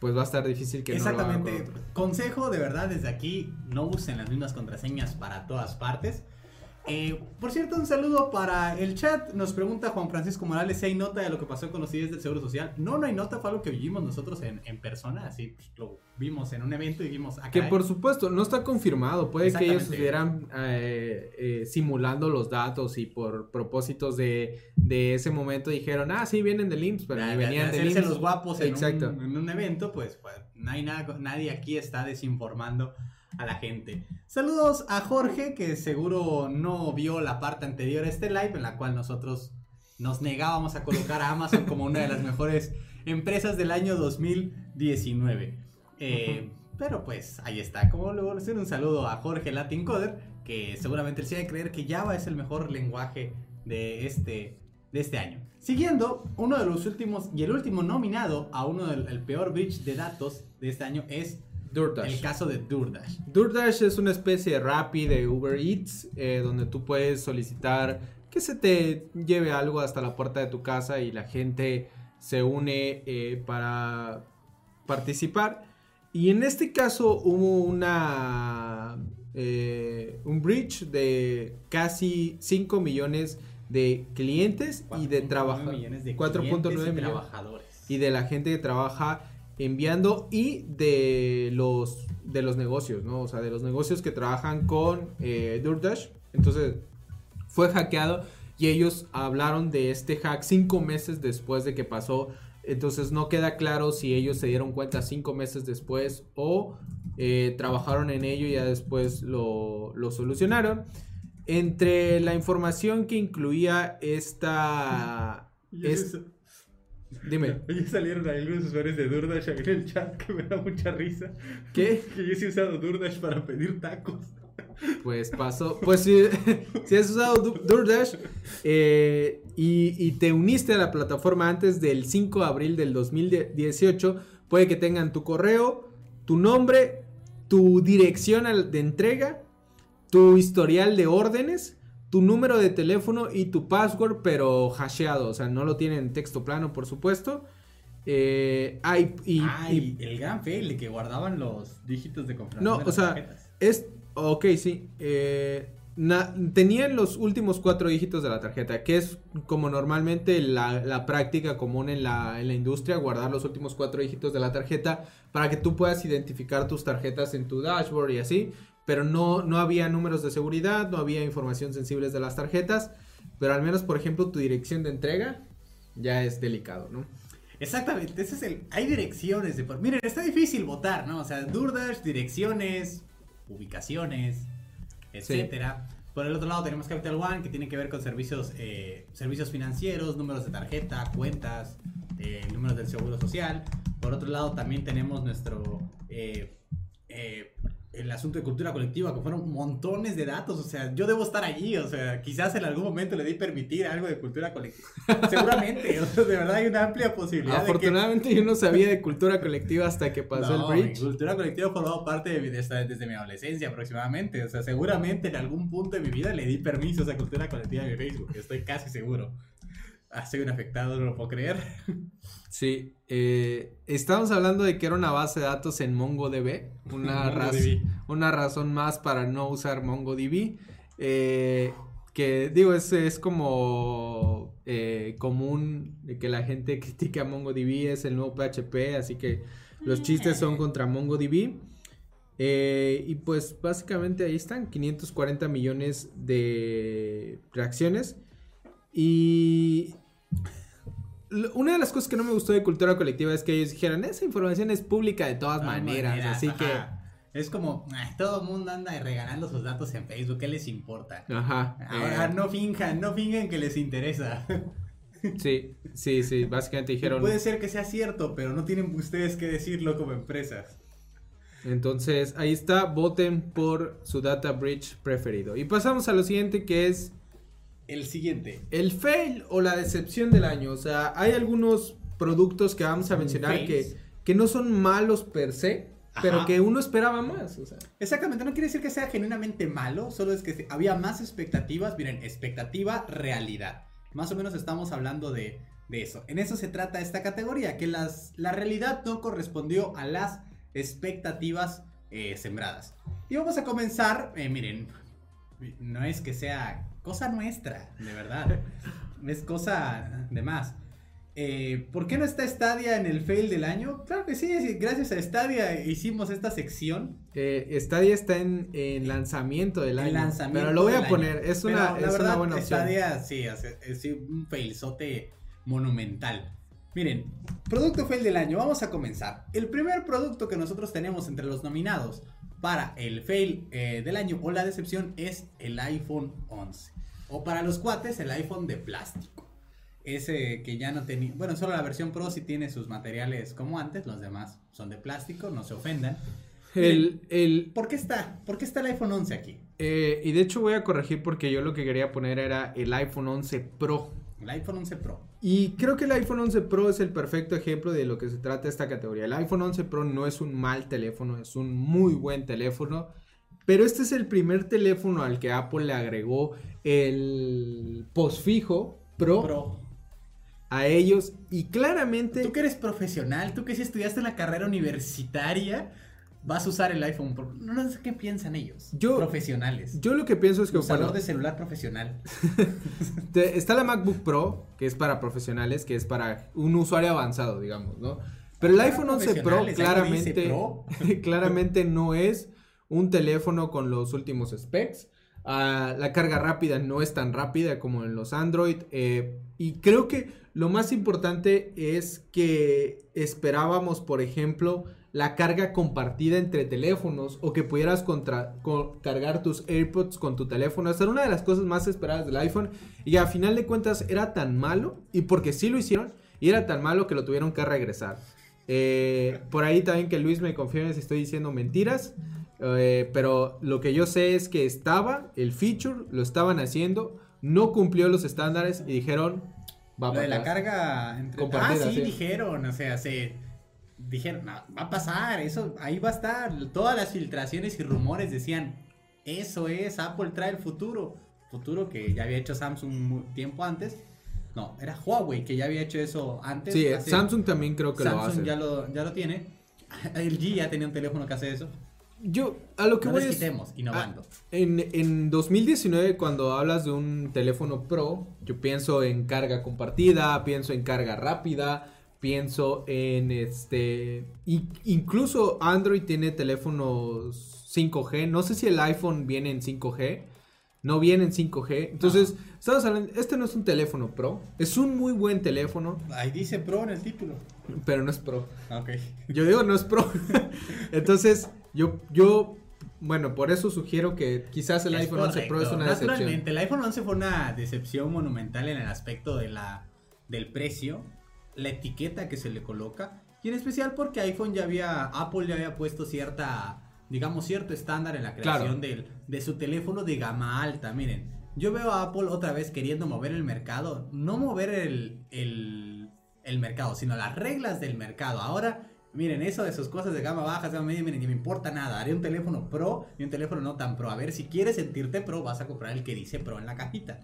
pues va a estar difícil que Exactamente. No lo hagan Consejo de verdad desde aquí, no usen las mismas contraseñas para todas partes. Eh, por cierto, un saludo para el chat. Nos pregunta Juan Francisco Morales si hay nota de lo que pasó con los CDs del Seguro Social. No, no hay nota, fue algo que vivimos nosotros en, en persona. Así pues, lo vimos en un evento y vimos acá. Que por supuesto, no está confirmado. Puede que ellos estuvieran eh, eh, simulando los datos y por propósitos de, de, ese momento dijeron, ah, sí, vienen del IMSS, pero ya, venían de, de los guapos en Exacto. Un, en un evento, pues, pues no hay nada, nadie aquí está desinformando a la gente. Saludos a Jorge, que seguro no vio la parte anterior a este live, en la cual nosotros nos negábamos a colocar a Amazon como una de las mejores empresas del año 2019. Eh, pero pues ahí está. Como luego decir un saludo a Jorge Latin Coder, que seguramente él se va a creer que Java es el mejor lenguaje de este, de este año. Siguiendo, uno de los últimos y el último nominado a uno del peor bridge de datos de este año es DoorDash. El caso de DoorDash. DoorDash es una especie de Rappi de Uber Eats, eh, donde tú puedes solicitar que se te lleve algo hasta la puerta de tu casa y la gente se une eh, para participar. Y en este caso hubo una eh, un bridge de casi 5 millones de clientes y de trabajadores. 4.9 millones trabajadores. Y de la gente que trabaja enviando y de los de los negocios, ¿no? O sea, de los negocios que trabajan con eh, DoorDash. Entonces, fue hackeado y ellos hablaron de este hack cinco meses después de que pasó. Entonces, no queda claro si ellos se dieron cuenta cinco meses después o eh, trabajaron en ello y ya después lo, lo solucionaron. Entre la información que incluía esta... Dime. Oye, salieron algunos usuarios de DoorDash en el chat que me da mucha risa. ¿Qué? Que yo sí he usado DoorDash para pedir tacos. Pues pasó. Pues si, si has usado DoorDash eh, y, y, te uniste a la plataforma antes del 5 de abril del 2018, puede que tengan tu correo, tu nombre, tu dirección de entrega, tu historial de órdenes tu número de teléfono y tu password, pero hasheado, o sea, no lo tienen en texto plano, por supuesto. Eh, hay, y, el gran fail que guardaban los dígitos de compra. No, o sea, es. Ok, sí. Eh, tenían los últimos cuatro dígitos de la tarjeta, que es como normalmente la, práctica común en la, en la, industria, guardar los últimos cuatro dígitos de la tarjeta para que tú puedas identificar tus tarjetas en tu dashboard y así pero no, no había números de seguridad, no había información sensible de las tarjetas, pero al menos, por ejemplo, tu dirección de entrega ya es delicado, ¿no? Exactamente, ese es el... Hay direcciones de... Miren, está difícil votar, ¿no? O sea, DoorDash, direcciones, ubicaciones, etcétera. Por el otro lado tenemos Capital One, que tiene que ver con servicios, eh, servicios financieros, números de tarjeta, cuentas, eh, números del seguro social. Por otro lado también tenemos nuestro... Eh, el asunto de cultura colectiva, que fueron montones de datos, o sea, yo debo estar allí, o sea, quizás en algún momento le di permitir algo de cultura colectiva. Seguramente, o sea, de verdad hay una amplia posibilidad. Afortunadamente yo no sabía de cultura colectiva hasta que pasó el bridge. Cultura colectiva ha formado parte de, desde mi adolescencia aproximadamente, o sea, seguramente en algún punto de mi vida le di permisos a cultura colectiva de Facebook, estoy casi seguro. Ah, soy un afectado, no lo puedo creer. Sí, eh, estamos hablando de que era una base de datos en MongoDB, una, una razón más para no usar MongoDB. Eh, que digo, es, es como eh, común que la gente critique a MongoDB, es el nuevo PHP, así que los chistes son contra MongoDB. y pues básicamente ahí están, 540 millones de reacciones. Y una de las cosas que no me gustó de cultura colectiva es que ellos dijeron, esa información es pública de todas maneras, así que... Es como, todo el mundo anda regalando sus datos en Facebook, ¿qué les importa? Ajá. Ahora eh. no finjan, no finjan que les interesa. Sí, sí, sí, básicamente dijeron... puede ser que sea cierto, pero no tienen ustedes que decirlo como empresas. Entonces, ahí está, voten por su data bridge preferido. Y pasamos a lo siguiente que es El siguiente. El fail o la decepción del año. O sea, hay algunos productos que vamos a mencionar que, que no son malos per se, pero que uno esperaba más. O sea. Exactamente, no quiere decir que sea genuinamente malo, solo es que había más expectativas. Miren, expectativa, realidad. Más o menos estamos hablando de, eso. En eso se trata esta categoría, que las, la realidad no correspondió a las expectativas eh, sembradas. Y vamos a comenzar, eh, miren, no es que sea cosa nuestra, de verdad. es cosa de más. Eh, ¿Por qué no está Stadia en el fail del año? Claro que sí, gracias a Stadia hicimos esta sección. Eh, Stadia está en, lanzamiento del año. pero lo voy a poner, es, una, es una, buena opción. Stadia sí, es un failzote monumental. Miren, producto fail del año, vamos a comenzar. El primer producto que nosotros tenemos entre los nominados para el fail eh, del año o la decepción es el iPhone 11. O para los cuates, el iPhone de plástico. Ese que ya no tenía. Bueno, solo la versión Pro sí tiene sus materiales como antes, los demás son de plástico, no se ofendan. El, el... ¿Por qué está? ¿Por qué está el iPhone 11 aquí? Eh, y de hecho voy a corregir porque yo lo que quería poner era el iPhone 11 Pro. El iPhone 11 Pro. Y creo que el iPhone 11 Pro es el perfecto ejemplo de lo que se trata esta categoría. El iPhone 11 Pro no es un mal teléfono, es un muy buen teléfono. Pero este es el primer teléfono al que Apple le agregó el posfijo Pro, Pro. a ellos. Y claramente. Tú que eres profesional, tú que si estudiaste en la carrera universitaria, vas a usar el iPhone. No, sé qué piensan ellos. Yo, profesionales. Yo lo que pienso es que. Usador de celular profesional. está la MacBook Pro, que es para profesionales, que es para un usuario avanzado, digamos, ¿no? Pero el iPhone 11 Pro claramente, claramente no es un teléfono con los últimos specs. Ah, la carga rápida no es tan rápida como en los Android. Eh, y creo que lo más importante es que esperábamos, por ejemplo, la carga compartida entre teléfonos o que pudieras cargar tus AirPods con tu teléfono. Esa era una de las cosas más esperadas del iPhone y a final de cuentas era tan malo y porque sí lo hicieron y era tan malo que lo tuvieron que regresar. Eh, por ahí también que Luis me confirme si estoy diciendo mentiras. Eh, pero lo que yo sé es que estaba el feature, lo estaban haciendo, no cumplió los estándares y dijeron, va a de la carga entre... Ah, sí, dijeron, o sea, se dijeron, va a pasar, eso ahí va a estar. Todas las filtraciones y rumores decían, eso es, Apple trae el futuro. Futuro que ya había hecho Samsung tiempo antes. No, era Huawei que ya había hecho eso antes. Sí, Samsung también creo que lo hace. Ya lo, ya lo tiene. El G ya tenía un teléfono que hace eso. Yo, a lo que voy es, innovando. Ah, en, en 2019, cuando hablas de un teléfono Pro, yo pienso en carga compartida, pienso en carga rápida, pienso en este. incluso Android tiene teléfonos 5G. No sé si el iPhone viene en 5G. No viene en 5G. Entonces, estamos hablando. Este no es un teléfono Pro. Es un muy buen teléfono. Ahí dice Pro en el título. Pero no es Pro. Ok. Yo digo no es Pro. Entonces, yo, yo bueno, por eso sugiero que quizás el iPhone 11 Pro es una decepción. el iPhone 11 fue una decepción monumental en el aspecto de la, del precio la etiqueta que se le coloca y en especial porque iPhone ya había, Apple ya había puesto cierta, digamos, cierto estándar en la creación de su teléfono de gama alta. Miren, yo veo a Apple otra vez queriendo mover el mercado, no mover el, el, el mercado, sino las reglas del mercado. Ahora, miren, eso de sus cosas de gama baja, de gama media, miren, ni me importa nada. Haré un teléfono pro y un teléfono no tan pro. A ver, si quieres sentirte pro, vas a comprar el que dice pro en la cajita.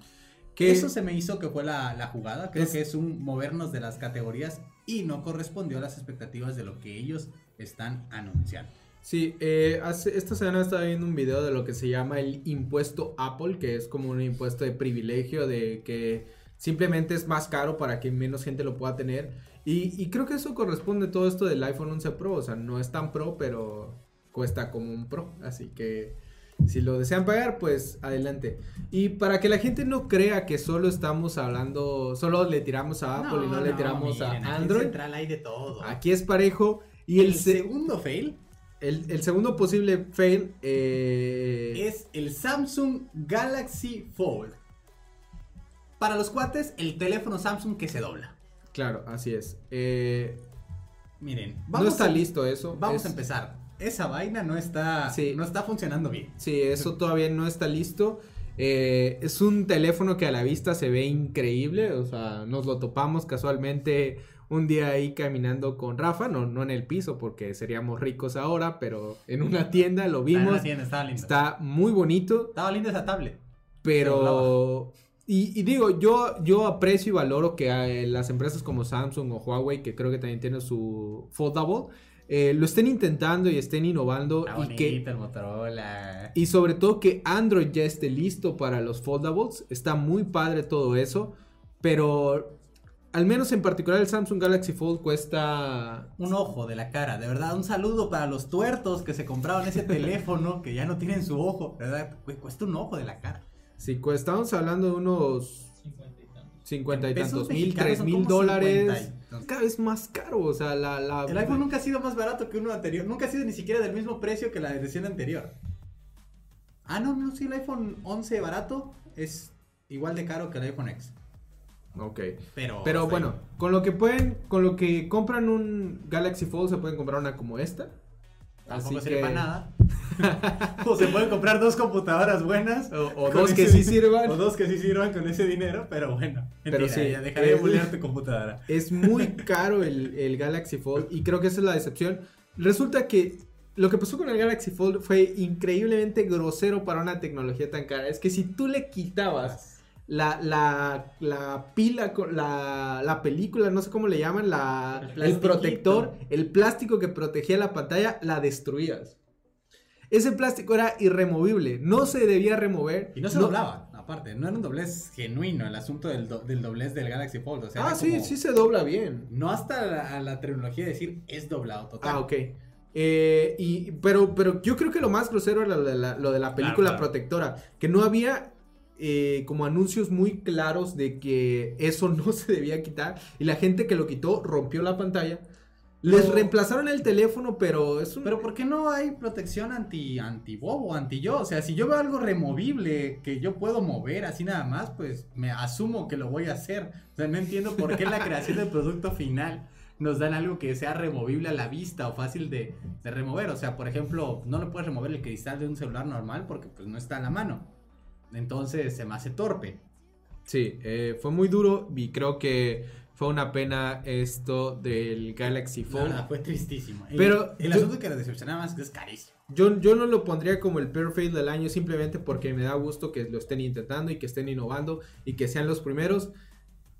Que eso se me hizo que fue la, jugada. Creo que es un movernos de las categorías y no correspondió a las expectativas de lo que ellos están anunciando. Sí, eh, esta semana estaba viendo un video de lo que se llama el impuesto Apple, que es como un impuesto de privilegio, de que simplemente es más caro para que menos gente lo pueda tener. Y, y creo que eso corresponde a todo esto del iPhone 11 Pro, o sea, no es tan pro, pero cuesta como un Pro, así que si lo desean pagar, pues adelante. Y para que la gente no crea que solo estamos hablando, solo le tiramos a Apple y no, le tiramos a Android. Central hay de todo. Aquí es parejo. Y el, segundo fail. El, segundo posible fail eh, es el Samsung Galaxy Fold. Para los cuates, el teléfono Samsung que se dobla. Claro, así es. Eh, Miren, no está listo eso. Vamos a empezar esa vaina no está, no está funcionando bien. Sí, eso todavía no está listo. Eh, es un teléfono que a la vista se ve increíble, o sea, nos lo topamos casualmente un día ahí caminando con Rafa, no, no en el piso porque seríamos ricos ahora, pero en una tienda lo vimos. Está, tienda, estaba lindo. Está muy bonito. Estaba linda esa tablet. Pero... Y, y, digo, yo, yo aprecio y valoro que eh, las empresas como Samsung o Huawei, que creo que también tienen su Foldable, eh, lo estén intentando y estén innovando. Y que, el Motorola. Y sobre todo que Android ya esté listo para los Foldables. Está muy padre todo eso. Pero al menos en particular el Samsung Galaxy Fold cuesta... Un ojo de la cara, de verdad. Un saludo para los tuertos que se compraron ese teléfono, que ya no tienen su ojo. Verdad, cuesta un ojo de la cara. Sí, pues estamos hablando de unos... 50 y tantos mil, 3 mil dólares. Cada vez más caro, o sea, la, la... El iPhone nunca ha sido más barato que uno anterior. Nunca ha sido ni siquiera del mismo precio que la edición anterior. Ah, no, no, sí, el iPhone 11 barato es igual de caro que el iPhone X. Ok. Pero, Pero bueno, con lo que pueden, con lo que compran un Galaxy Fold se pueden comprar una como esta. Tampoco Así para nada. o se pueden comprar dos computadoras buenas. O, dos que sí sirvan. O dos que sí sirvan con ese dinero, pero bueno. Pero sí, ya dejaré de tu computadora. Es muy caro el, el Galaxy Fold y creo que esa es la decepción. Resulta que lo que pasó con el Galaxy Fold fue increíblemente grosero para una tecnología tan cara. Es que si tú le quitabas la, la, la pila, la, la película, no sé cómo le llaman, la, el, protector, el plástico que protegía la pantalla, la destruías. Ese plástico era irremovible, no se debía remover. Y no se doblaba, aparte, no era un doblez genuino el asunto del, del doblez del Galaxy Fold. O sea, ah, sí, sí se dobla bien. No hasta la, la tecnología de decir es doblado total. Ah, ok. Eh, y, pero, pero yo creo que lo más grosero era lo de la, lo de la película protectora, que no había eh, como anuncios muy claros de que eso no se debía quitar. Y la gente que lo quitó rompió la pantalla. Les reemplazaron el teléfono, pero es un... Pero ¿por qué no hay protección anti, anti bobo, anti yo? O sea, si yo veo algo removible que yo puedo mover así nada más, pues me asumo que lo voy a hacer. O sea, no entiendo por qué la creación del producto final nos dan algo que sea removible a la vista o fácil de, de remover. O sea, por ejemplo, no le puedes remover el cristal de un celular normal porque pues no está a la mano. Entonces se me hace torpe. Sí, eh, fue muy duro y creo que fue una pena esto del Galaxy Fold. fue tristísimo. Pero el, asunto que lo decepcionaba más es que es carísimo. Yo, yo no lo pondría como el perfect del año simplemente porque me da gusto que lo estén intentando y que estén innovando y que sean los primeros.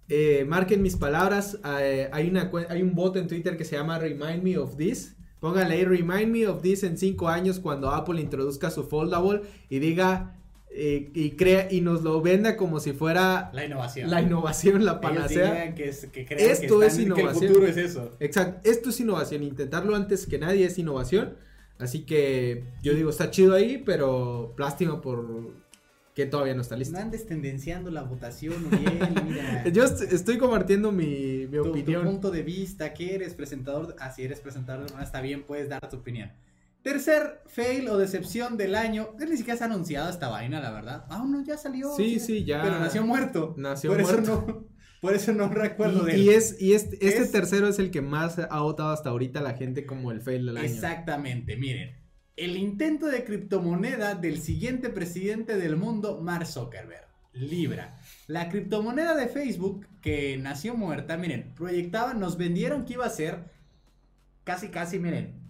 Eh, marquen mis palabras. Eh, hay, una, hay un bot en Twitter que se llama Remind Me of This. Póngale ahí Remind Me of This en 5 años cuando Apple introduzca su foldable y diga eh, y crea y nos lo venda como si fuera la innovación. La innovación, la panacea. Que es, esto es innovación. el futuro es eso. Exacto, esto es innovación. Intentarlo antes que nadie es innovación. Así que yo digo, está chido ahí, pero plástico por que todavía no está listo. No andes tendenciando la votación, Uriel, mira. yo estoy compartiendo mi, mi opinión. Tu punto de vista, que eres presentador, así ah, eres presentador, está bien, puedes dar tu opinión. Tercer fail o decepción del año. Ni siquiera se ha anunciado esta vaina, la verdad. Ah, no, ya salió. Sí, sí, ya. Pero nació muerto. Nació por muerto. Eso no, por eso no recuerdo y, de él. Y, es, y este, este tercero es el que más ha votado hasta ahorita la gente como el fail del año. Exactamente, miren. El intento de criptomoneda del siguiente presidente del mundo, Mark Zuckerberg. Libra. La criptomoneda de Facebook que nació muerta, miren, proyectaban, nos vendieron que iba a ser casi, casi, miren,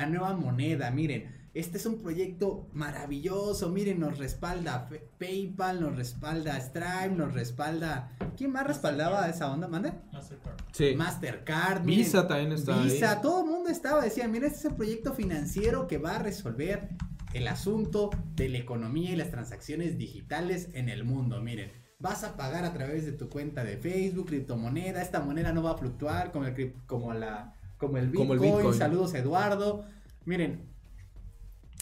la nueva moneda, miren, este es un proyecto maravilloso, miren, nos respalda PayPal, nos respalda Stripe, nos respalda... ¿Quién más respaldaba esa onda, mande? Mastercard. Sí. Mastercard. Visa también estaba Visa, todo el mundo estaba, decía, miren, este es el proyecto financiero que va a resolver el asunto de la economía y las transacciones digitales en el mundo, miren. Vas a pagar a través de tu cuenta de Facebook, criptomoneda, esta moneda no va a fluctuar como, el, como la como el Bitcoin. Saludos, Eduardo. Miren,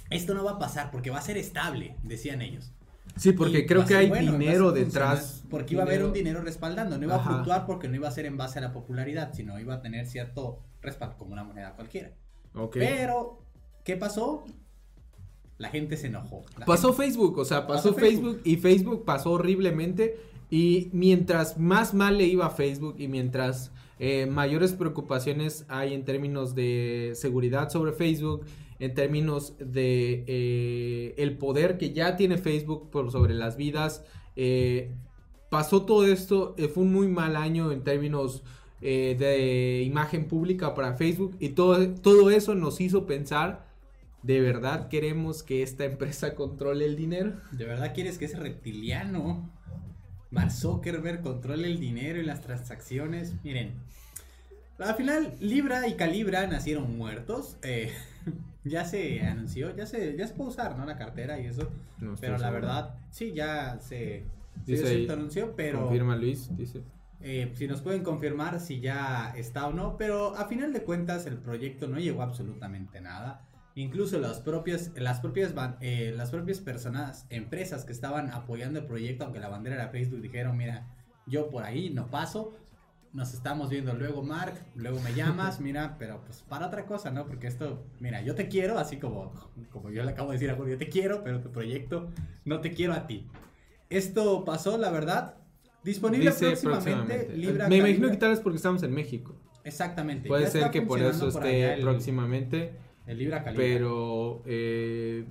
esto no va a pasar porque va a ser estable, decían ellos. Sí, porque creo que hay dinero detrás. Porque iba a haber un dinero respaldando. No iba a fluctuar porque no iba a ser en base a la popularidad, sino iba a tener cierto respaldo como una moneda cualquiera. Pero, ¿qué pasó? La gente se enojó. pasó Facebook, o sea, pasó, Facebook y Facebook pasó horriblemente. Y mientras más mal le iba a Facebook y mientras eh, mayores preocupaciones hay en términos de seguridad sobre Facebook en términos de eh, el poder que ya tiene Facebook por sobre las vidas. Eh, pasó todo esto, eh, fue un muy mal año en términos de imagen pública para Facebook y todo, todo eso nos hizo pensar, ¿de verdad queremos que esta empresa controle el dinero? ¿De verdad quieres que ese reptiliano, Mark Zuckerberg, controle el dinero y las transacciones? Miren, al final Libra y Calibra nacieron muertos. Eh, ya se anunció, ya se, ya se puede usar, ¿no? La cartera y eso. pero la verdad, sí, ya se, dice anunció, pero... Confirma Luis, dice. Eh, si nos pueden confirmar si ya está o no, pero a final de cuentas el proyecto no llegó absolutamente nada. Incluso las propias, las propias, eh, las propias personas, empresas que estaban apoyando el proyecto, aunque la bandera era Facebook, dijeron, mira, yo por ahí no paso, nos estamos viendo luego, Mark, luego me llamas, mira, pero pues para otra cosa, ¿no? Porque esto, mira, yo te quiero, así como, como yo le acabo de decir a Julio, yo te quiero, pero tu proyecto no te quiero a ti. Esto pasó, la verdad, disponible próximamente, Me imagino que tal vez porque estamos en México. Exactamente. Puede ser que por eso esté próximamente. Libra Calibra. Pero eh,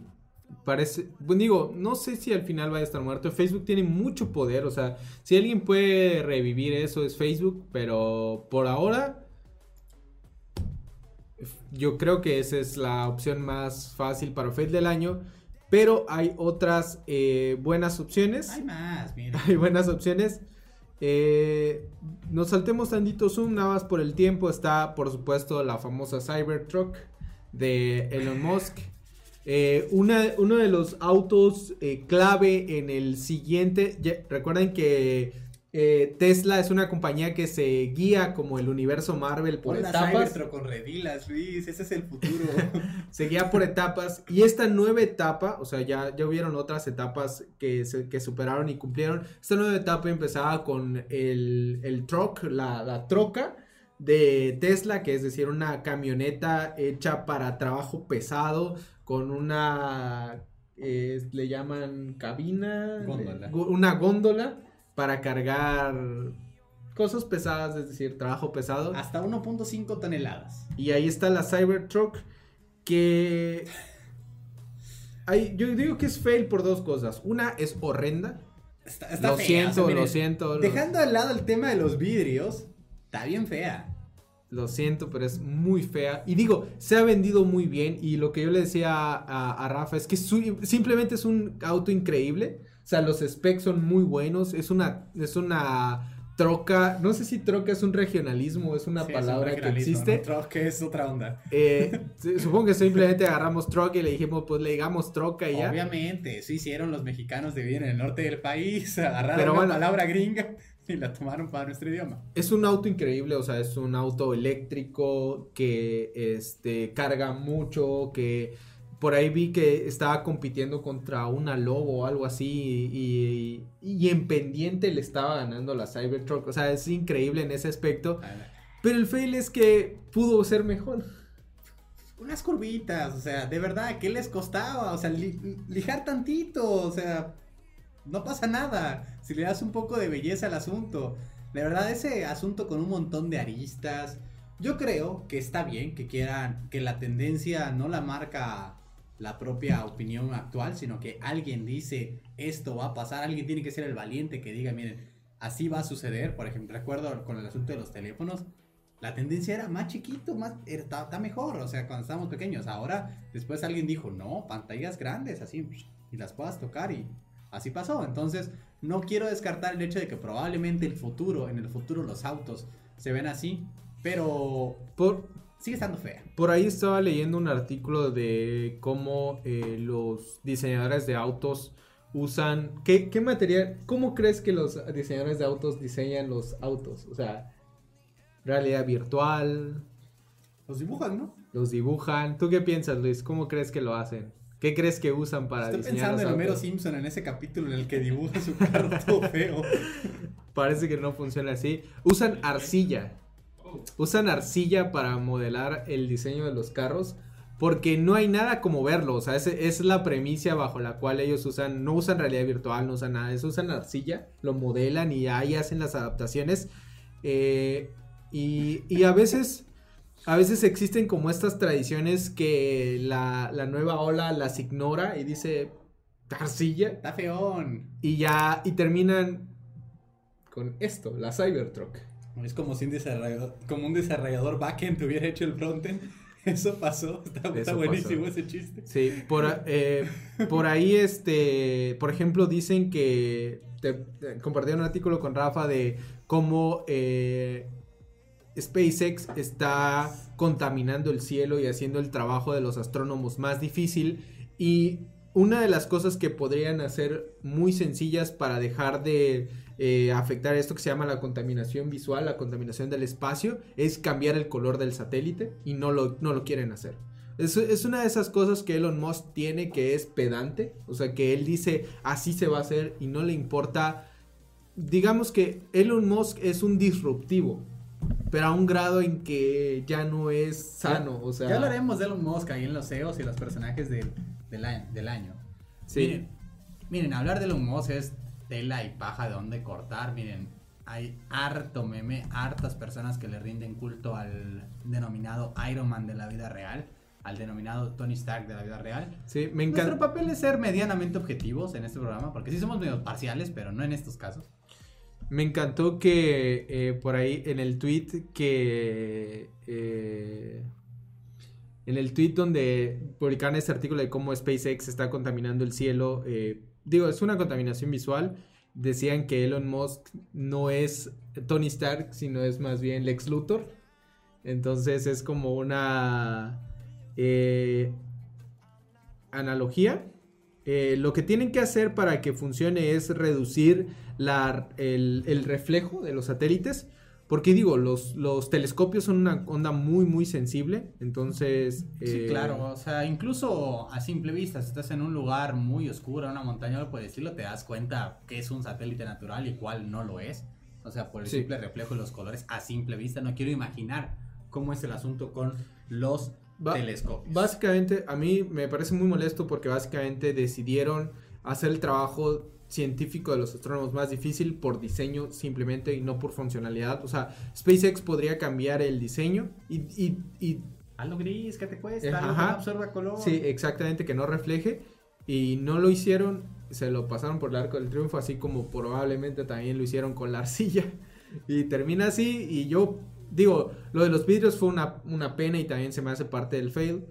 parece, bueno, digo, no sé si al final va a estar muerto. Facebook tiene mucho poder, o sea, si alguien puede revivir eso es Facebook, pero por ahora yo creo que esa es la opción más fácil para Fed del año. Pero hay otras eh, buenas opciones. Hay más, mira. Hay buenas opciones. Eh, nos saltemos tantito zoom, nada más por el tiempo. Está, por supuesto, la famosa Cybertruck de Elon Musk. Eh, uno de los autos eh, clave en el siguiente, recuerden que eh, Tesla es una compañía que se guía como el universo Marvel por etapas. con redilas, Luis, ese es el futuro. se guía por etapas y esta nueva etapa, o sea, ya, ya hubieron otras etapas que, que superaron y cumplieron. Esta nueva etapa empezaba con el, el truck, la, la troca de Tesla, que es decir, una camioneta hecha para trabajo pesado, con una, le llaman cabina, una góndola para cargar cosas pesadas, es decir, trabajo pesado. Hasta 1.5 toneladas. Y ahí está la Cybertruck que... yo digo que es fail por dos cosas. Una es horrenda. Está, lo siento, lo siento. Dejando al lado el tema de los vidrios, está bien fea. Lo siento, pero es muy fea. Y digo, se ha vendido muy bien. Y lo que yo le decía a, Rafa es que simplemente es un auto increíble. O sea, los specs son muy buenos. Es una, es una troca. No sé si troca es un regionalismo, es una palabra que existe. Troca es otra onda. Eh, supongo que simplemente agarramos troca y le dijimos, pues le digamos troca y ya. Obviamente, eso hicieron los mexicanos de bien en el norte del país. Agarraron una palabra gringa y la tomaron para nuestro idioma. Es un auto increíble, o sea, es un auto eléctrico que este, carga mucho, que por ahí vi que estaba compitiendo contra una Lobo o algo así y, y, en pendiente le estaba ganando la Cybertruck, o sea, es increíble en ese aspecto. Pero el fail es que pudo ser mejor. Unas curvitas, o sea, de verdad, ¿qué les costaba? O sea, lijar tantito, o sea, no pasa nada si le das un poco de belleza al asunto. De verdad, ese asunto con un montón de aristas. Yo creo que está bien que quieran que la tendencia no la marca la propia opinión actual, sino que alguien dice esto va a pasar, alguien tiene que ser el valiente que diga, miren, así va a suceder. Por ejemplo, recuerdo con el asunto de los teléfonos, la tendencia era más chiquito, más está, mejor, o sea, cuando estábamos pequeños. Ahora, después alguien dijo, no, pantallas grandes, así, y las puedas tocar y Así pasó. Entonces, no quiero descartar el hecho de que probablemente el futuro, en el futuro los autos se ven así, pero por, sigue estando fea. Por ahí estaba leyendo un artículo de cómo eh, los diseñadores de autos usan, ¿qué, ¿qué material, cómo crees que los diseñadores de autos diseñan los autos? O sea, realidad virtual. Los dibujan, ¿no? Los dibujan. ¿Tú qué piensas, Luis? ¿Cómo crees que lo hacen? ¿Qué crees que usan para Estoy pensando en Homero Simpson en ese capítulo en el que dibuja su carro todo feo. Parece que no funciona así. Usan arcilla. Usan arcilla para modelar el diseño de los carros. Porque no hay nada como verlo. O sea, esa es la premisa bajo la cual ellos usan. No usan realidad virtual, no usan nada. Eso usan arcilla, lo modelan y ahí hacen las adaptaciones. Eh, y, y a veces a veces existen como estas tradiciones que la, la nueva ola las ignora y dice arcilla Está feón. y ya y terminan con esto, la Cybertruck. Es como si un desarrollador, como un desarrollador backend te hubiera hecho el frontend. Eso pasó. Está, buenísimo pasó. ese chiste. Sí, por, eh, por ahí, este, por ejemplo, dicen que te, te- compartieron un artículo con Rafa de cómo eh, SpaceX está contaminando el cielo y haciendo el trabajo de los astrónomos más difícil y una de las cosas que podrían hacer muy sencillas para dejar de eh, afectar esto que se llama la contaminación visual, la contaminación del espacio, es cambiar el color del satélite y no lo, no lo quieren hacer. Es, es una de esas cosas que Elon Musk tiene que es pedante, o sea que él dice así se va a hacer y no le importa, digamos que Elon Musk es un disruptivo, pero a un grado en que ya no es sano, o sea... Ya hablaremos de Elon Musk ahí en los CEOs y los personajes del, del, año, del año. Sí. Miren, miren, hablar de Elon Musk es tela y paja de dónde cortar. Miren, hay harto meme, hartas personas que le rinden culto al denominado Iron Man de la vida real, al denominado Tony Stark de la vida real. Sí, me Nuestro encanta. papel es ser medianamente objetivos en este programa, porque sí somos medio parciales, pero no en estos casos. Me encantó que eh, por ahí en el tweet que... eh, en el tweet donde publicaron este artículo de cómo SpaceX está contaminando el cielo, eh, digo, es una contaminación visual. Decían que Elon Musk no es Tony Stark, sino es más bien Lex Luthor. Entonces es como una eh, analogía. Eh, lo que tienen que hacer para que funcione es reducir la- el, el reflejo de los satélites. Porque digo, los, los telescopios son una onda muy, muy sensible. Entonces. Sí, eh, claro, o sea, incluso a simple vista, si estás en un lugar muy oscuro, una montaña, algo por estilo, te das cuenta que es un satélite natural y cuál no lo es. O sea, por el Sí. simple reflejo de los colores a simple vista. No quiero imaginar cómo es el asunto con los Telescopios. Básicamente, a mí me parece muy molesto porque básicamente decidieron hacer el trabajo científico de los astrónomos más difícil por diseño simplemente y no por funcionalidad. O sea, SpaceX podría cambiar el diseño y, y- y Algo gris, ¿qué te cuesta? Ajá. Algo que no absorba color. sí, exactamente, que no refleje. Y no lo hicieron, se lo pasaron por el arco del triunfo, así como probablemente también lo hicieron con la arcilla. Y termina así, y yo digo, lo de los vidrios fue una, una pena y también se me hace parte del fail.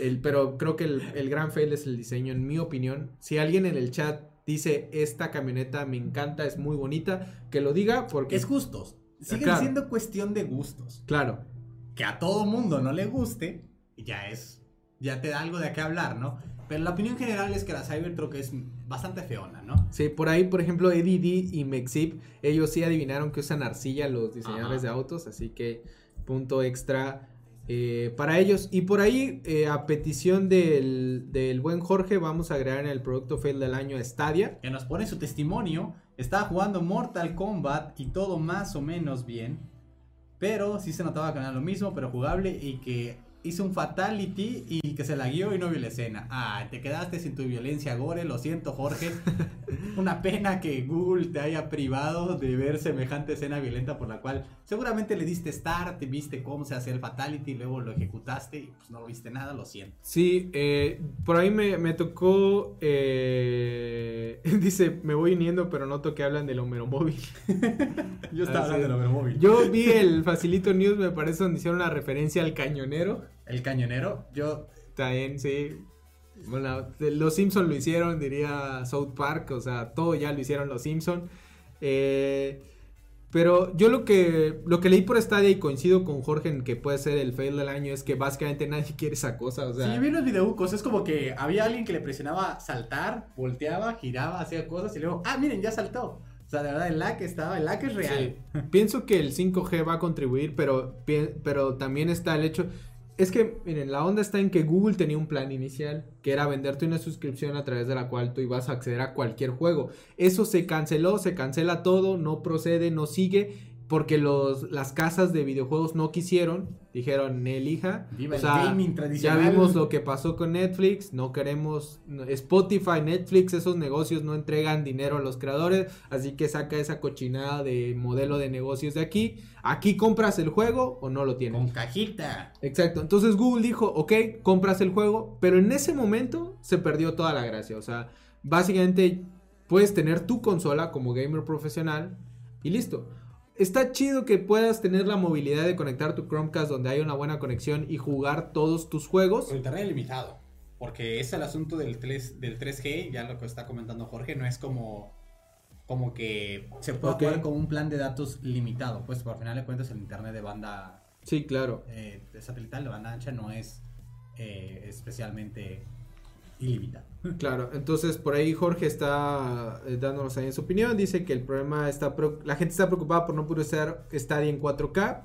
El, pero creo que el, el gran fail es el diseño, en mi opinión. Si alguien en el chat dice, esta camioneta me encanta, es muy bonita, que lo diga porque... Es gustos. Sigue Claro. siendo cuestión de gustos. Claro, que a todo mundo no le guste, ya es, ya te da algo de qué hablar, ¿no? Pero la opinión general es que la Cybertruck es bastante feona, ¿no? Sí, por ahí, por ejemplo, Eddie D y Mexip, ellos sí adivinaron que usan arcilla los diseñadores Ajá. de autos, así que punto extra eh, para ellos. Y por ahí, eh, a petición del, del buen Jorge, vamos a agregar en el producto fail del año Stadia. Que nos pone su testimonio, estaba jugando Mortal Kombat y todo más o menos bien, pero sí se notaba que era lo mismo, pero jugable y que hizo un fatality y que se la guió y no vio la escena. Ah, te quedaste sin tu violencia gore, lo siento Jorge. Una pena que Google te haya privado de ver semejante escena violenta por la cual seguramente le diste start, viste cómo se hace el fatality, luego lo ejecutaste y pues no lo viste nada, lo siento. Sí, eh, por ahí me, me tocó, eh, dice, me voy uniendo, pero noto que hablan del Homero móvil. Yo estaba hablando del móvil. Yo vi el Facilito News, me parece, donde hicieron una referencia al cañonero. El cañonero, yo También, sí. Bueno, los Simpson lo hicieron, diría South Park, o sea, todo ya lo hicieron los Simpson. Eh, pero yo lo que lo que leí por Stadia y coincido con Jorge en que puede ser el fail del año es que básicamente nadie quiere esa cosa, o sea, Sí, yo vi los videojuegos, es como que había alguien que le presionaba saltar, volteaba, giraba, hacía cosas y luego, ah, miren, ya saltó. O sea, de verdad, el lag estaba, el lag es real. Sí. Pienso que el 5G va a contribuir, pero, pero también está el hecho. Es que, miren, la onda está en que Google tenía un plan inicial, que era venderte una suscripción a través de la cual tú ibas a acceder a cualquier juego. Eso se canceló, se cancela todo, no procede, no sigue. Porque los, las casas de videojuegos no quisieron, dijeron, elija. Viva o el sea, gaming ya tradicional. vimos lo que pasó con Netflix, no queremos, no- Spotify, Netflix, esos negocios no entregan dinero a los creadores, así que saca esa cochinada de modelo de negocios de aquí. Aquí compras el juego o no lo tienes. Con cajita. Exacto, entonces Google dijo, ok, compras el juego, pero en ese momento se perdió toda la gracia. O sea, básicamente puedes tener tu consola como gamer profesional y listo. Está chido que puedas tener la movilidad de conectar tu Chromecast donde hay una buena conexión y jugar todos tus juegos. Con internet ilimitado. Porque es el asunto del, 3, del 3G, ya lo que está comentando Jorge, no es como, como que se puede Ok. jugar con un plan de datos limitado. Pues por final de cuentas el internet de banda Sí, claro. eh, satelital, de banda ancha, no es eh, especialmente ilimitado. Claro, entonces por ahí Jorge está eh, dándonos ahí su opinión. Dice que el problema está. La gente está preocupada por no poder usar Stadia en 4K.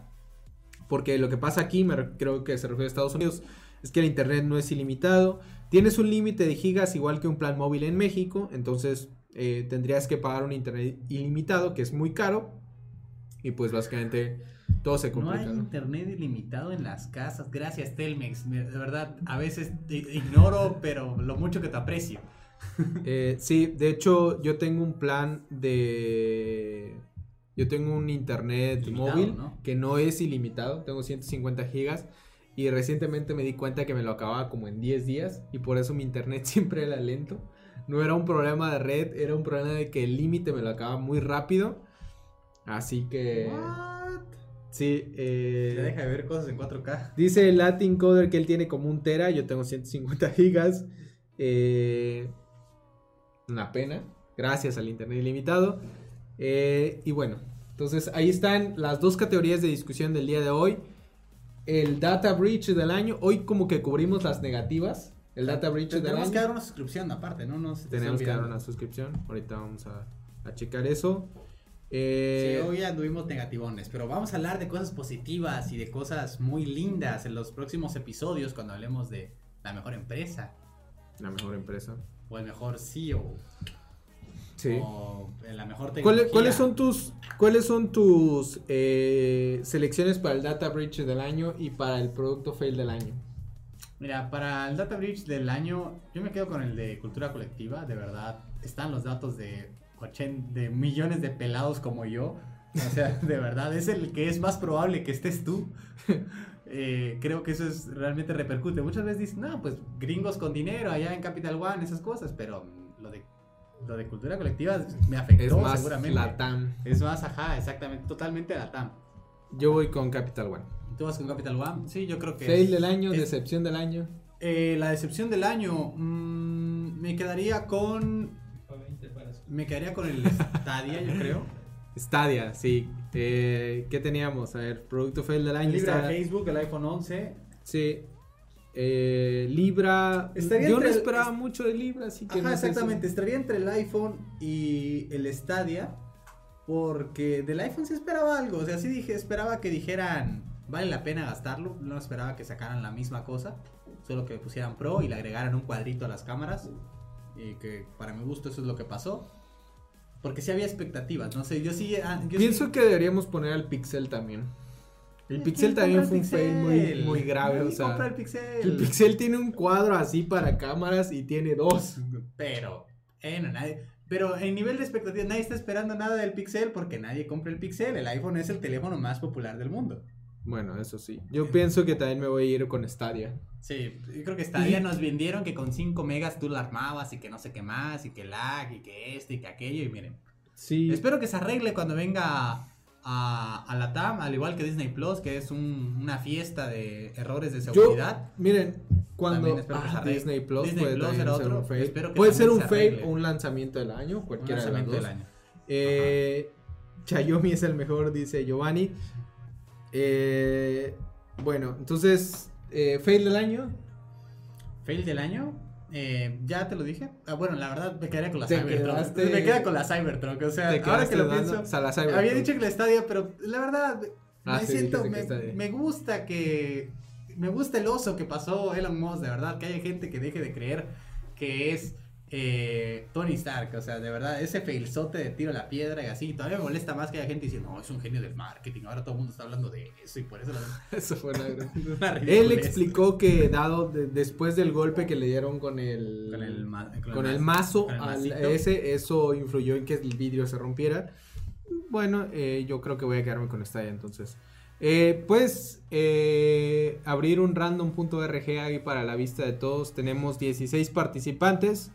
Porque lo que pasa aquí, me re- creo que se refiere a Estados Unidos, es que el internet no es ilimitado. Tienes un límite de gigas igual que un plan móvil en México. Entonces eh, tendrías que pagar un internet ilimitado, que es muy caro. Y pues básicamente todo se No complica. hay ¿no? internet ilimitado en las casas. Gracias, Telmex. Me- De verdad, a veces te- ignoro, pero lo mucho que te aprecio. Eh, sí, de hecho yo tengo un plan de... Yo tengo un internet Ilimitado, móvil ¿no? que no es ilimitado, tengo 150 gigas y recientemente me di cuenta que me lo acababa como en 10 días y por eso mi internet siempre era lento. No era un problema de red, era un problema de que el límite me lo acababa muy rápido. Así que... What? Sí, eh, Te deja de ver cosas en 4K. Dice el Latin Coder que él tiene como un tera, yo tengo 150 gigas. Eh, una pena, gracias al internet ilimitado. Eh, y bueno, entonces ahí están las dos categorías de discusión del día de hoy. El Data Breach del año, hoy como que cubrimos las negativas. El Data Breach del Tenemos año. que dar una suscripción aparte, ¿no? Tenemos que dar una suscripción, ahorita vamos a, a checar eso. Sí, Eh, hoy anduvimos negativones, pero vamos a hablar de cosas positivas y de cosas muy lindas en los próximos episodios cuando hablemos de la mejor empresa la mejor empresa. o el mejor CEO Sí. o la mejor tecnología. ¿Cuáles, cuáles son tus, cuáles son tus eh, selecciones para el Data Breach del año y para el producto fail del año? Mira, para el Data Breach del año, yo me quedo con el de cultura colectiva, de verdad. Están los datos de, 80 de millones de pelados como yo. O sea, de verdad, es el que es más probable que estés tú. Eh, creo que eso es realmente repercute. Muchas veces dicen, no, pues gringos con dinero allá en Capital One, esas cosas, pero lo de, lo de cultura colectiva me afectó Es más seguramente. la TAM. Es más, ajá, exactamente, totalmente la TAM. Yo voy con Capital One. ¿Tú vas con Capital One? Sí, yo creo que... Fail es- del año, es- decepción del año. Eh, la decepción del año, mm, me quedaría con. Me quedaría con el Stadia, yo creo. Stadia, sí. Eh, ¿Qué teníamos? A ver, producto fail del año. Libra está- Facebook, el iPhone 11. Sí. Eh, Libra. Estaría Yo no el- esperaba es- mucho de Libra, así que Ajá, no sé si- exactamente. Estaría entre el iPhone y el Stadia. Porque del iPhone sí esperaba algo. O sea, sí dije, esperaba que dijeran, vale la pena gastarlo. No esperaba que sacaran la misma cosa. Solo que pusieran Pro y le agregaran un cuadrito a las cámaras. Y que para mi gusto eso es lo que pasó. Porque sí había expectativas. No sé, yo sí. ah, yo Pienso sí- que deberíamos poner al Pixel también. El ¿Quién Pixel también fue un fail muy, muy grave. O sea, el Pixel. el Pixel tiene un cuadro así para cámaras y tiene dos. Pero, eh, no, nadie. Pero en nivel de expectativa, nadie está esperando nada del Pixel porque nadie compra el Pixel. El iPhone es el teléfono más popular del mundo. Bueno, eso sí. Yo pienso que también me voy a ir con Stadia. Sí, yo creo que Stadia nos vendieron que con 5 megas tú la armabas y que no sé qué más, y que lag, y que esto y que aquello. Y miren, Sí. espero que se arregle cuando venga a, a la TAM, al igual que Disney Plus, que es un- una fiesta de errores de Yo, seguridad. miren, cuando ah. Disney Plus Disney puede Plus ser un fail. Puede ser un se fail o un lanzamiento del año, Un cualquiera de las lanzamiento dos. del año. Eh, Xiaomi es el mejor, dice Giovanni. Eh, bueno, entonces, eh, fail del año. Fail del año. eh, ya te lo dije. Ah, bueno, la verdad me quedaría con la Te Cybertruck. quedaste- Me queda con la Cybertruck. O sea, ahora que lo pienso. la. Había dicho que la Stadia, pero la verdad Ah, me sí, siento, me, me gusta que me gusta el oso que pasó Elon Musk, de verdad, que haya gente que deje de creer que es eh, Tony Stark, o sea, de verdad, ese failzote de tiro a la piedra y así, todavía me molesta más que haya gente diciendo, no, es un genio del marketing, ahora todo el mundo está hablando de eso y por eso lo... Eso fue una, una Él explicó que dado de- después del golpe que le dieron con el Con el ma- con con el el ma- mazo con el al ese eso influyó en que el vidrio se rompiera. Bueno, eh, yo creo que voy a quedarme con esta ya entonces. Eh, pues eh, abrir un random.rg ahí para la vista de todos. Tenemos 16 participantes.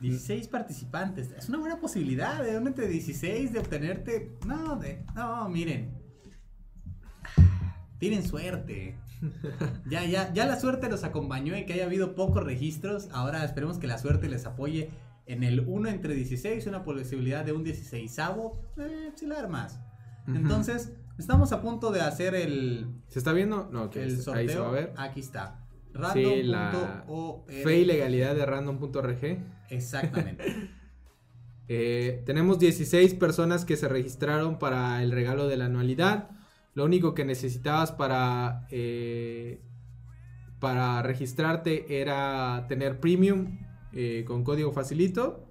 16 participantes, es una buena posibilidad, de entre 16 de obtenerte, no, de, no, miren, tienen suerte. Ya, ya, ya la suerte los acompañó en que haya habido pocos registros. Ahora esperemos que la suerte les apoye en el 1 entre 16, una posibilidad de un 16avo, eh, si la armas. Entonces, estamos a punto de hacer el, ¿Se está viendo? No, ok, el ahí se sorteo. va a ver. Aquí está. Sí, la Random.org. fe y legalidad de random.rg. Exactamente. Eh, tenemos 16 personas que se registraron para el regalo de la anualidad. Lo único que necesitabas para, eh, para registrarte era tener premium eh, con código facilito.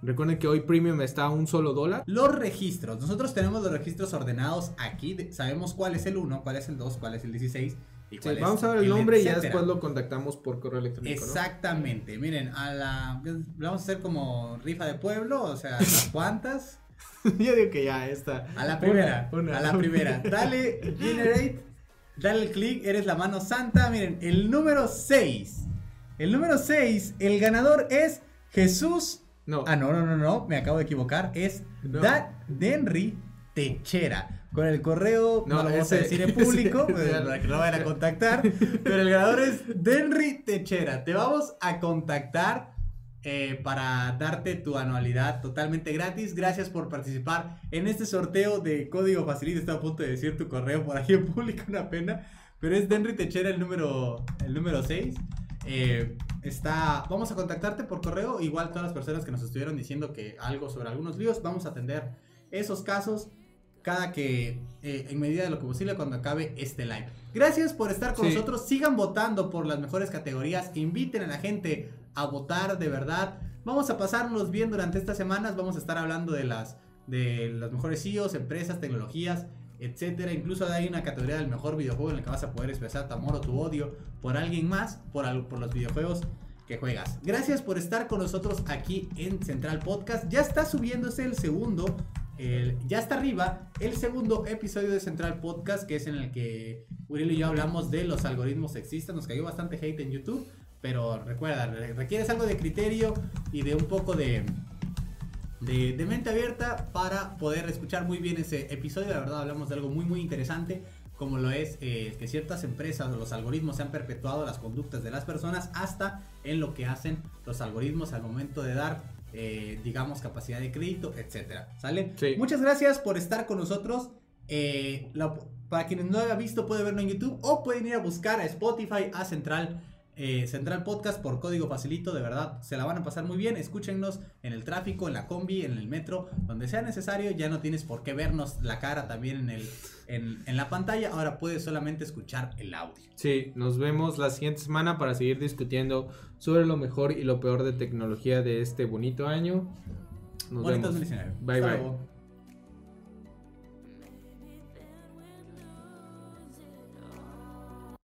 Recuerden que hoy premium está a un solo dólar. Los registros. Nosotros tenemos los registros ordenados aquí. sabemos cuál es el 1, cuál es el 2, cuál es el 16. Sí, vamos a ver el nombre y ya después lo contactamos por correo electrónico. ¿no? Exactamente. Miren, a la. Vamos a hacer como rifa de pueblo. O sea, ¿las cuántas? Yo digo que ya está. A la primera. Una, una. A la primera. Dale, generate. Dale el clic. Eres la mano santa. Miren, el número 6. El número 6. El ganador es Jesús. No. Ah, no, no, no, no. Me acabo de equivocar. Es No. Denry Techera. Con el correo, no, lo vamos a decir en público, pues, para que no vayan a contactar. Pero el ganador es Denry Techera. Te vamos a contactar eh, para darte tu anualidad totalmente gratis. Gracias por participar en este sorteo de código facilito. Estaba a punto de decir tu correo por aquí en público, una pena. Pero es Denry Techera el número, el número 6. Eh, está, vamos a contactarte por correo. Igual todas las personas que nos estuvieron diciendo que algo sobre algunos líos, vamos a atender esos casos cada que, eh, en medida de lo que posible, cuando acabe este live. Gracias por estar con Sí. nosotros. Sigan votando por las mejores categorías. Inviten a la gente a votar de verdad. Vamos a pasarnos bien durante estas semanas. Vamos a estar hablando de las, de las mejores CEOs, empresas, tecnologías, etcétera. Incluso hay una categoría del mejor videojuego en el que vas a poder expresar tu amor o tu odio por alguien más, por, al- por los videojuegos que juegas. Gracias por estar con nosotros aquí en Central Podcast. Ya está subiéndose el segundo, ya está arriba el segundo episodio de Central Podcast, que es en el que Uriel y yo hablamos de los algoritmos sexistas. Nos cayó bastante hate en YouTube, pero recuerda, re- requieres algo de criterio y de un poco de, de, de mente abierta para poder escuchar muy bien ese episodio. La verdad, hablamos de algo muy, muy interesante, como lo es eh, que ciertas empresas o los algoritmos se han perpetuado las conductas de las personas hasta en lo que hacen los algoritmos al momento de dar, eh, digamos, capacidad de crédito, etcétera. ¿Sale? Sí. Muchas gracias por estar con nosotros. Eh, la- para quienes no lo hayan visto, puede verlo en YouTube o pueden ir a buscar a Spotify, a Central. Eh, Central Podcast por código facilito, de verdad, se la van a pasar muy bien. Escúchenos en el tráfico, en la combi, en el metro, donde sea necesario. Ya no tienes por qué vernos la cara también en, el, en, en la pantalla. Ahora puedes solamente escuchar el audio. Sí, nos vemos la siguiente semana para seguir discutiendo sobre lo mejor y lo peor de tecnología de este bonito año. Nos Bonito vemos. 2019. Bye Hasta bye. luego.